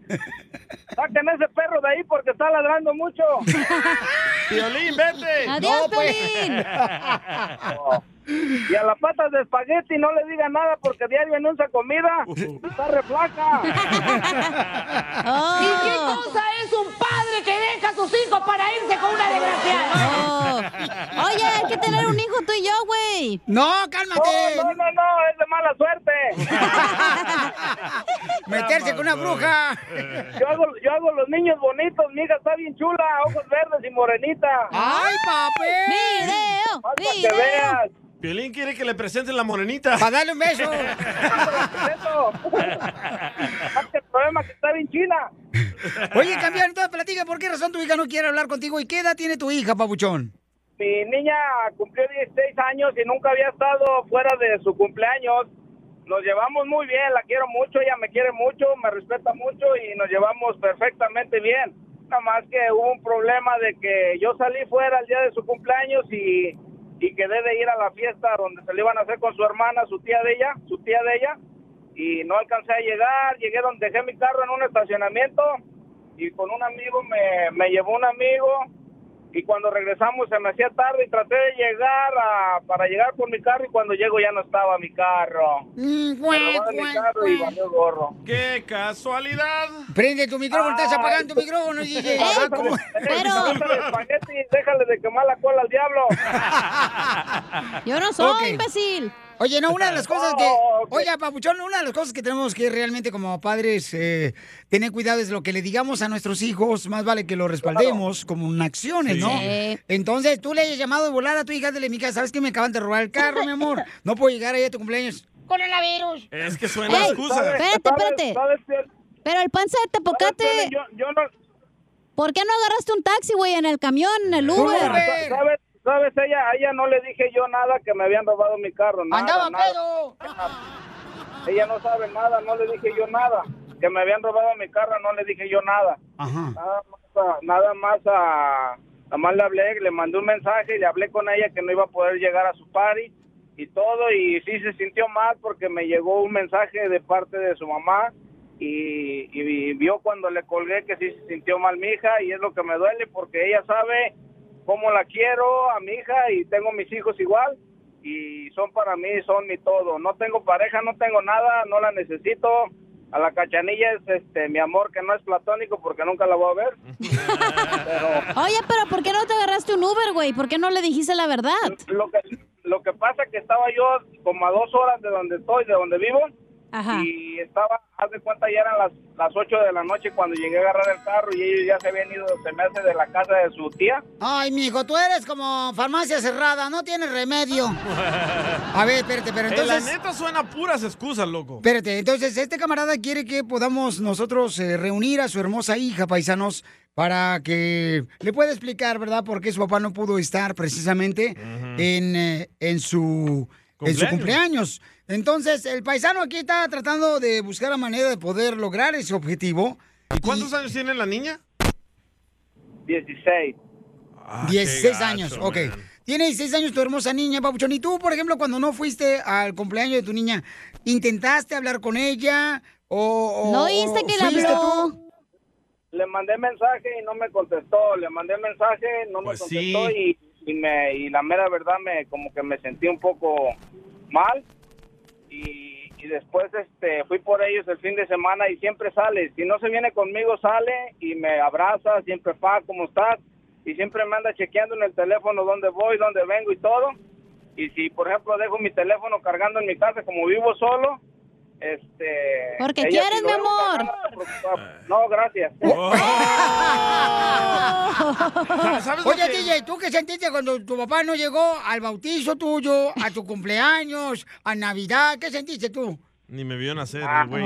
Saquen ese perro de ahí porque está ladrando mucho. Piolín, vete. Adiós, Piolín. Y a las patas de espagueti no le diga nada porque diario anuncia comida. Está reflaca. Oh. ¿Y qué cosa es un padre que deja a sus hijos para irse con una desgraciada? Oh. Oye, hay que tener un hijo tú y yo, güey. No, cálmate. No, no, no, no, es de mala suerte. Meterse con una bruja. Yo hago, yo hago los niños bonitos, mi hija está bien chula, ojos verdes y morenita. ¡Ay, papi! ¡Video! Para Piolín quiere que le presenten la morenita. Para darle un beso. Eso. el problema es que está bien china. Oye, campeón, entonces platica, ¿por qué razón tu hija no quiere hablar contigo? ¿Y qué edad tiene tu hija, papuchón? Mi niña cumplió 16 años y nunca había estado fuera de su cumpleaños. Nos llevamos muy bien, la quiero mucho, ella me quiere mucho, me respeta mucho y nos llevamos perfectamente bien. Nada más que hubo un problema de que yo salí fuera el día de su cumpleaños y, y quedé de ir a la fiesta donde se le iban a hacer con su hermana, su tía de ella, su tía de ella, y no alcancé a llegar, llegué donde dejé mi carro en un estacionamiento y con un amigo me, me llevó un amigo y cuando regresamos se me hacía tarde y traté de llegar a- para llegar por mi carro y cuando llego ya no estaba mi carro. Mm, Me robaron mi carro y valió gorro. ¡Qué casualidad! Prende tu micrófono, estás apagando tu micrófono, DJ. Ay, ¿cómo? Espagueti, déjale de quemar la cola al diablo. Yo no soy, Ok. imbécil. Oye, no, una de las cosas que... Oh. Oye, Papuchón, una de las cosas que tenemos que realmente como padres eh, tener cuidado es lo que le digamos a nuestros hijos, más vale que lo respaldemos como una acciones, ¿no? Sí. Entonces, tú le hayas llamado de volar a tu hija de mi casa, ¿sabes que me acaban de robar el carro, mi amor? No puedo llegar ahí a tu cumpleaños. Coronavirus. Es que suena Ey, excusa. Espérate, espérate. Pero el panza de Tepocate, Yo, yo no... ¿por qué no agarraste un taxi, güey, en el camión, en el Uber? ¿Sabes? ¿Sabes? Ella, a ella no le dije yo nada que me habían robado mi carro. Nada, ¡Andaba nada. pedo! Ella no sabe nada, no le dije yo nada. Que me habían robado mi carro, no le dije yo nada. Ajá. Nada más, a, nada más a... Nada más le hablé, le mandé un mensaje y le hablé con ella que no iba a poder llegar a su party y todo. Y sí se sintió mal porque me llegó un mensaje de parte de su mamá y, y vio cuando le colgué que sí se sintió mal mi hija y es lo que me duele porque ella sabe cómo la quiero a mi hija y tengo mis hijos igual y son para mí, son mi todo. No tengo pareja, no tengo nada, no la necesito. A la cachanilla es este mi amor que no es platónico porque nunca la voy a ver. Oye, pero ¿por qué no te agarraste un Uber, güey? ¿Por qué no le dijiste la verdad? Lo que, lo que pasa es que estaba yo como a dos horas de donde estoy, de donde vivo, Ajá. y estaba, haz de cuenta, ya eran las, las 8 de la noche cuando llegué a agarrar el carro y ellos ya se habían ido, se me hace de la casa de su tía. Ay, mijo, tú eres como farmacia cerrada, no tienes remedio. A ver, espérate, pero Eh, entonces... la neta suena puras excusas, loco. Espérate, entonces este camarada quiere que podamos nosotros eh, reunir a su hermosa hija, paisanos, para que le pueda explicar, ¿verdad?, por qué su papá no pudo estar precisamente en, eh, en su en su Cumpleaños. Entonces, el paisano aquí está tratando de buscar la manera de poder lograr ese objetivo. ¿Y cuántos años tiene la niña? 16. 16 años, ok. Tiene 16 años tu hermosa niña, Papuchón. Y tú, por ejemplo, cuando no fuiste al cumpleaños de tu niña, ¿intentaste hablar con ella? ¿O, o- ¿No oíste que le fuiste habló? tú? Le mandé mensaje y no me contestó. Le mandé mensaje, no Pues me sí. contestó y, y me y la mera verdad me como que me sentí un poco mal. Y, y después este fui por ellos el fin de semana y siempre sale. Si no se viene conmigo sale y me abraza, siempre pa, ¿cómo estás? Y siempre me anda chequeando en el teléfono dónde voy, dónde vengo y todo. Y si por ejemplo dejo mi teléfono cargando en mi casa como vivo solo, este Porque quieres, mi amor. cargando, no se preocupa. No, gracias. Oye, DJ, ¿tú qué sentiste cuando tu papá no llegó al bautizo tuyo, a tu cumpleaños, a Navidad? ¿Qué sentiste tú? Ni me vio nacer, Ah. güey.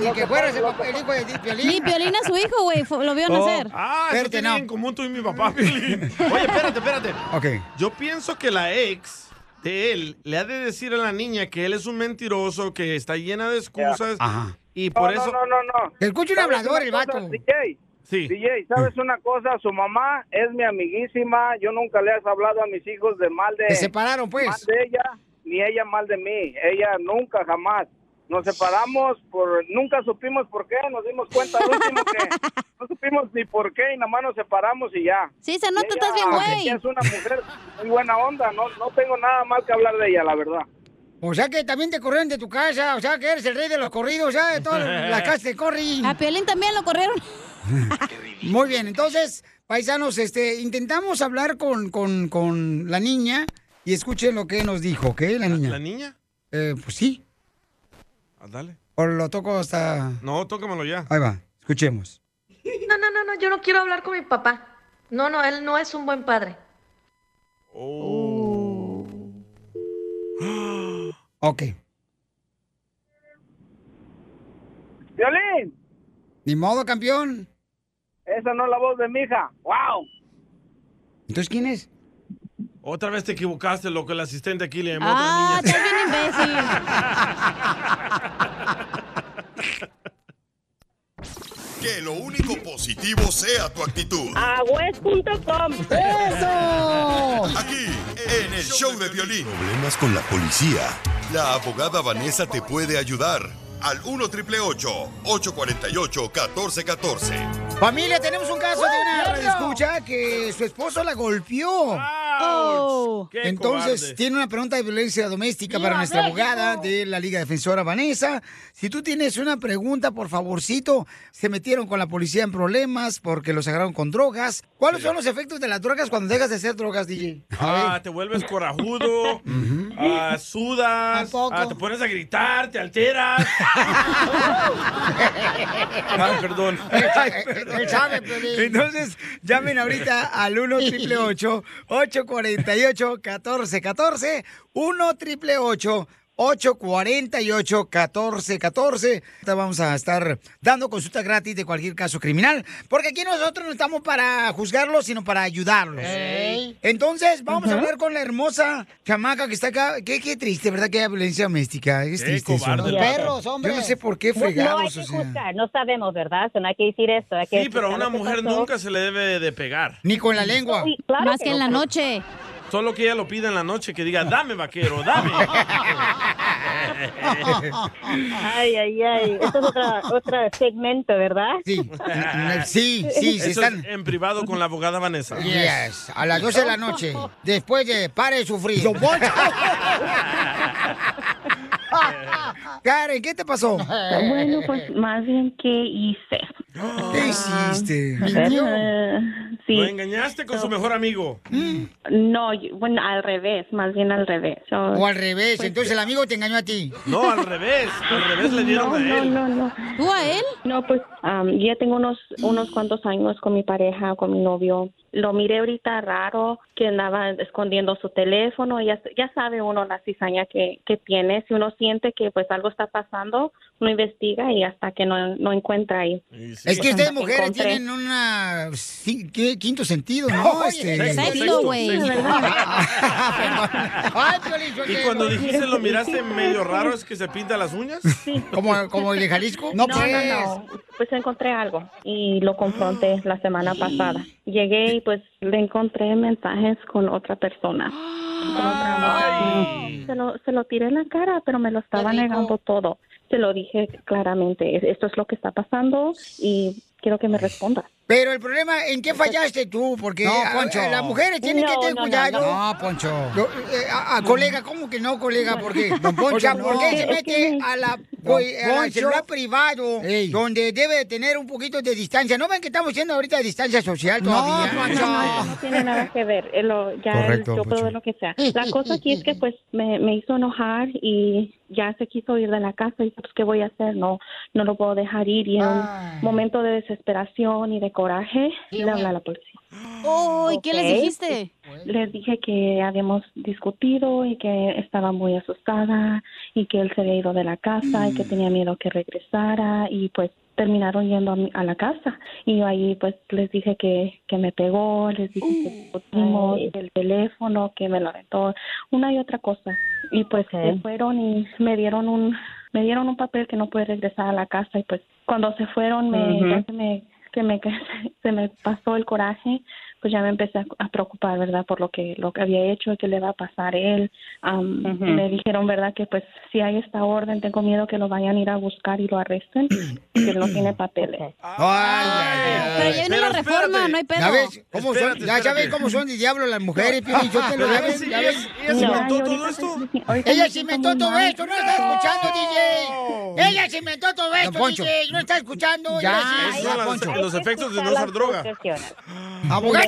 Ni que fueras el, papá- el hijo de Piolín. Ni Piolín a su hijo, güey, lo vio Oh. nacer. Ah, eso Espérate, tiene no. en común tú y mi papá, Piolín. Oye, espérate, espérate. Ok. Yo pienso que la ex de él le ha de decir a la niña que él es un mentiroso, que está llena de excusas. Ajá. Y por no, eso... No, no, no, no. Escucha un ¿Sabes hablador, el vato. DJ, Sí. DJ, ¿sabes una cosa? Su mamá es mi amiguísima. Yo nunca le has hablado a mis hijos de mal de... Se separaron, pues. Mal de ella, ni ella mal de mí. Ella nunca, jamás. Nos separamos por... Nunca supimos por qué. Nos dimos cuenta al último que no supimos ni por qué y nada más nos separamos y ya. Sí, se nota, estás bien, güey. es una mujer muy buena onda. No, no tengo nada mal que hablar de ella, la verdad. O sea que también te corrieron de tu casa, o sea que eres el rey de los corridos, ya de todas las casas te corren. A Piolín también lo corrieron. Muy bien, entonces, paisanos, este, intentamos hablar con, con, con la niña y escuchen lo que nos dijo, ¿ok? La niña. ¿La niña? Eh, pues sí. Dale. O lo toco hasta. No, tócamelo ya. Ahí va, escuchemos. No, no, no, no, yo no quiero hablar con mi papá. No, no, él no es un buen padre. Ok. Violín, Ni modo, campeón. esa no es la voz de mi hija. ¡Wow! Entonces, ¿quién es? Otra vez te equivocaste, loco. El asistente aquí le llamó Ah, a otra estás bien niña. Que lo único positivo sea tu actitud. Agüez.com. ¡Eso! Aquí, en el show de violín. Problemas con la policía. La abogada Vanessa te puede ayudar. Al 1 triple 848 1414. Familia, tenemos un caso de una escucha que su esposo la golpeó. Oh. ¡Qué Entonces, cobarde! tiene una pregunta de violencia doméstica para ¡Viva nuestra México! abogada de la Liga Defensora, Vanessa. Si tú tienes una pregunta, por favorcito, se metieron con la policía en problemas porque los agarraron con drogas. ¿Cuáles son los efectos de las drogas cuando dejas de hacer drogas, DJ? Ah, te vuelves corajudo, ah, sudas, ah, te pones a gritar, te alteras. Ay, perdón. Él sabe, Piolín. Entonces, llamen ahorita al 1 triple 848 1414 1 triple 848-1414. Vamos a estar dando consulta gratis de cualquier caso criminal, porque aquí nosotros no estamos para juzgarlos, sino para ayudarlos. Entonces, vamos a hablar con la hermosa chamaca que está acá. Qué, qué triste, ¿verdad? Que hay violencia doméstica. Es Qué triste. Perros, hombre. Yo no sé por qué No, no hay fregados, que o sea. juzgar, no sabemos, ¿verdad? No hay que decir esto. hay que Sí, pero a una mujer pasó. nunca se le debe de pegar. Ni con la lengua. Sí, claro Más que que en no. la noche. Solo que ella lo pida en la noche, que diga, dame vaquero, dame. Ay, ay, ay. Esto es otra, otro segmento, ¿verdad? Sí, sí, sí, se Eso están... es en privado con la abogada Vanessa. Yes, a las 12 de la noche, después de pare de sufrir. Karen, ¿qué te pasó? Bueno, pues más bien, ¿qué hice? ¿Qué hiciste? Eh, sí. Lo engañaste con su mejor amigo. No, yo- bueno, al revés, más bien al revés. So, O al revés, entonces el amigo te engañó a ti. No, al revés. Al revés le dieron no, a él. No, no, no. ¿Tú a él? No, pues yo ya tengo unos, unos cuantos años con mi pareja, con mi novio. Lo miré ahorita raro, que andaba escondiendo su teléfono. Ya, ya sabe uno la cizaña que, que tiene. Si uno siente que pues pues algo está pasando, uno investiga y hasta que no, no encuentra ahí. Es que ustedes mujeres Encontré. tienen una sí, quinto sentido, ¿no? Este, Sexto, güey. Y cuando dijiste lo miraste medio raro, ¿es que se pinta las uñas? ¿Como, como el de Jalisco? No, no, no. Pues encontré algo y lo confronté la semana pasada. Llegué y pues le encontré mensajes con otra persona. Con otra mujer. Se lo, se lo tiré en la cara, pero me lo estaba negando todo. Se lo dije claramente. Esto es lo que está pasando y quiero que me respondas. Pero el problema, ¿en qué fallaste tú? Porque No, Poncho. las mujeres tienen No, que tener no, no, cuidado. no. Poncho. a, a colega, ¿cómo que no, colega? ¿Por qué? o sea, ¿por qué se mete a la, pues, a la Poncho. celular privado donde debe de tener un poquito de distancia? ¿No ven que estamos yendo ahorita de distancia social todavía? No, no tiene nada que ver. eh, lo- ya Correcto, yo puedo Poncho. ver lo que sea. La cosa aquí es que pues me, me hizo enojar y ya se quiso ir de la casa y pues qué voy a hacer, no no lo puedo dejar ir y en un momento de desesperación y de coraje le hablé a la policía. Oh, ¿y qué les dijiste? Les dije que habíamos discutido y que estaba muy asustada y que él se había ido de la casa y que tenía miedo que regresara y pues terminaron yendo a, mi- a la casa. Y yo ahí pues les dije que, que me pegó, les dije que discutimos el teléfono, que me lo aventó, una y otra cosa. Y pues se fueron y me dieron un me dieron un papel que no pude regresar a la casa. Y pues cuando se fueron me, Ujú. ya se me se me se me pasó el coraje pues ya me empecé a, a preocupar verdad por lo que lo que había hecho y que le va a pasar a él Am, Ujú. me dijeron verdad que pues si hay esta orden tengo miedo que lo vayan a ir a buscar y lo arresten porque él no tiene papeles Pero ya viene la reforma, no hay pedo. ¿Ya ves cómo son? Espérate, Ya, ya espérate. ves cómo son de diablo las mujeres, Piolín, yo te lo ya ella ves, ya ves. ella sí inventó todo esto. Ella se inventó todo mal. esto, no está escuchando, DJ. Ella se inventó todo esto, Poncho. DJ, no está escuchando. Ya, esos son los- los efectos de no usar droga.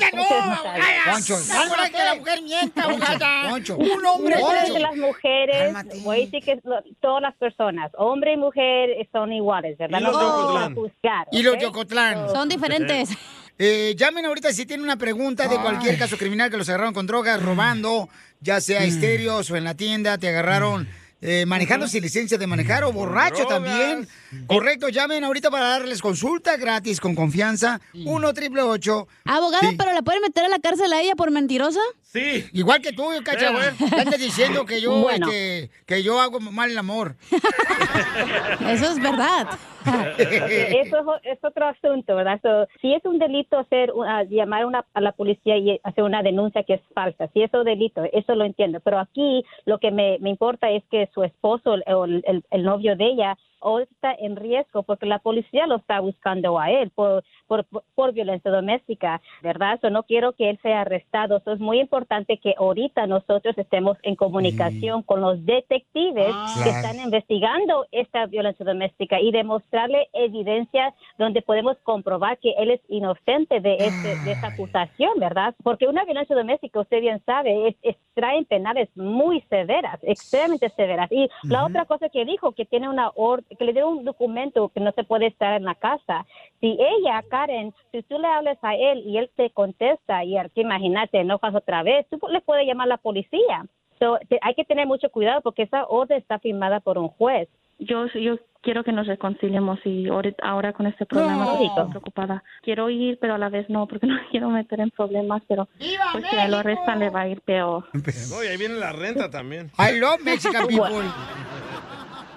Abogada, no, Poncho. abogada. Poncho. No, para que la mujer mienta, abogada. Poncho. Un hombre No solamente las mujeres, voy a decir que lo- todas las personas, hombre y mujer, son iguales, ¿verdad? Y los no de juzgar, Y los ¿ok? de Ocotlán. Son diferentes. Eh, llamen ahorita si tienen una pregunta de cualquier caso criminal que los agarraron con drogas, robando, ya sea estéreos o en la tienda, te agarraron eh, manejando sin licencia de manejar o borracho Drogas. también. Correcto, llamen ahorita para darles consulta gratis con confianza. 1 triple 8 Abogada, ¿pero la pueden meter a la cárcel a ella por mentirosa? Sí. Igual que tú, cacha. Eh, güey. Ya andas diciendo que yo, Bueno. este, que yo hago mal el amor. Eso es verdad. Eso es, es otro asunto, ¿verdad? So, si es un delito hacer una- llamar una, a la policía y hacer una denuncia que es falsa, si es un delito, eso lo entiendo. Pero aquí lo que me, me importa es que su esposo o el, el- el novio de ella o está en riesgo porque la policía lo está buscando a él por, por, por violencia doméstica, ¿verdad? So, no quiero que él sea arrestado. So, es muy importante que ahorita nosotros estemos en comunicación con los detectives que Claro. están investigando esta violencia doméstica y demostrarle evidencia donde podemos comprobar que él es inocente de, este, de esta acusación, ¿verdad? Porque una violencia doméstica, usted bien sabe, es, es- traen penales muy severas, extremadamente severas. Y la otra cosa que dijo, que tiene una or- que le dio un documento que no se puede estar en la casa. Si ella, Karen, si tú le hablas a él y él te contesta y aquí imagínate, enojas otra vez, tú le puedes llamar a la policía. So, te- hay que tener mucho cuidado porque esa orden está firmada por un juez. Yo, yo quiero que nos reconciliemos y ahorita- ahora con este problema No. estoy preocupada. Quiero ir, pero a la vez no, porque no quiero meter en problemas, pero pues, si a lo arrestan le va a ir peor. Y ahí viene la renta también. I love Mexican people.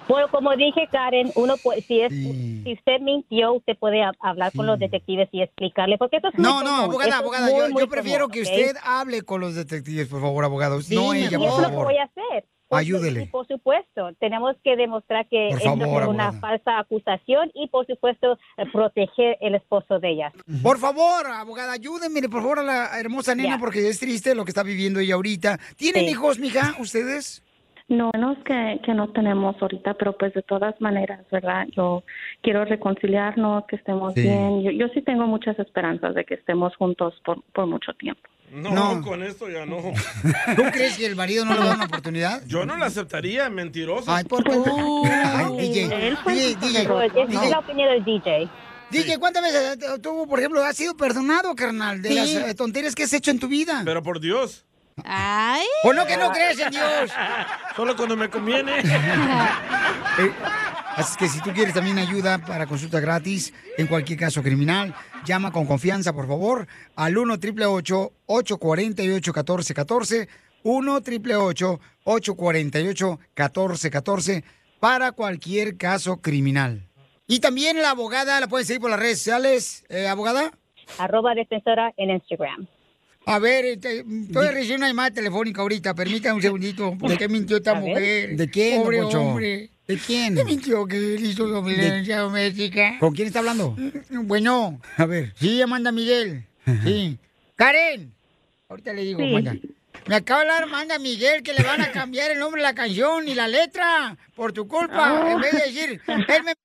Bueno, como dije, Karen, uno puede, si es, si usted mintió, usted puede ha- hablar con los detectives y explicarle, porque esto es muy No, no, común, abogada, abogada, muy, yo, muy yo prefiero común, que usted hable con los detectives, por favor, abogado. no ella, por eso es lo que favor. voy a hacer. Por Ayúdele. y por supuesto, tenemos que demostrar que Por favor, es una falsa acusación y, por supuesto, eh, proteger el esposo de ella. Por favor, abogada, ayúdenme, por favor, a la hermosa nena, Ya. porque es triste lo que está viviendo ella ahorita. ¿Tienen Sí. hijos, mija, ustedes? No, no es que, que no tenemos ahorita, pero pues de todas maneras, ¿verdad? Yo quiero reconciliarnos, que estemos Sí. bien. Yo, yo sí tengo muchas esperanzas de que estemos juntos por, por mucho tiempo. No, No. con esto ya no. ¿Tú crees que el marido no le da una oportunidad? Yo no la aceptaría, mentiroso. Ay, ¿por qué? Ay, DJ, Él fue DJ, DJ. es la opinión del DJ. DJ, ¿cuántas veces eh, tú, por ejemplo, has sido perdonado, carnal, de Sí. las eh, tonterías que has hecho en tu vida? Pero por Dios. Ay. ¿O no que no crees en Dios? Solo cuando me conviene. Eh, así que si tú quieres también ayuda para consulta gratis en cualquier caso criminal, llama con confianza, por favor, al 1 888 848 1414 1 888 848 1414 para cualquier caso criminal. Y también la abogada, la pueden seguir por las redes sociales, eh, abogada. Arroba defensora en Instagram. A ver, este, estoy recibiendo una llamada telefónica ahorita, permítame un segundito, ¿por qué mintió esta mujer? ¿De quién, Pobre Poncho? hombre. ¿De quién? ¿Qué mintió que él hizo violencia doméstica? ¿Con quién está hablando? Bueno, a ver. Sí, Amanda Miguel. Sí. Karen. Ahorita le digo, Sí. Amanda. Me acaba de hablar Amanda Miguel que le van a cambiar el nombre de la canción y la letra por tu culpa. Ah. En vez de decir, él me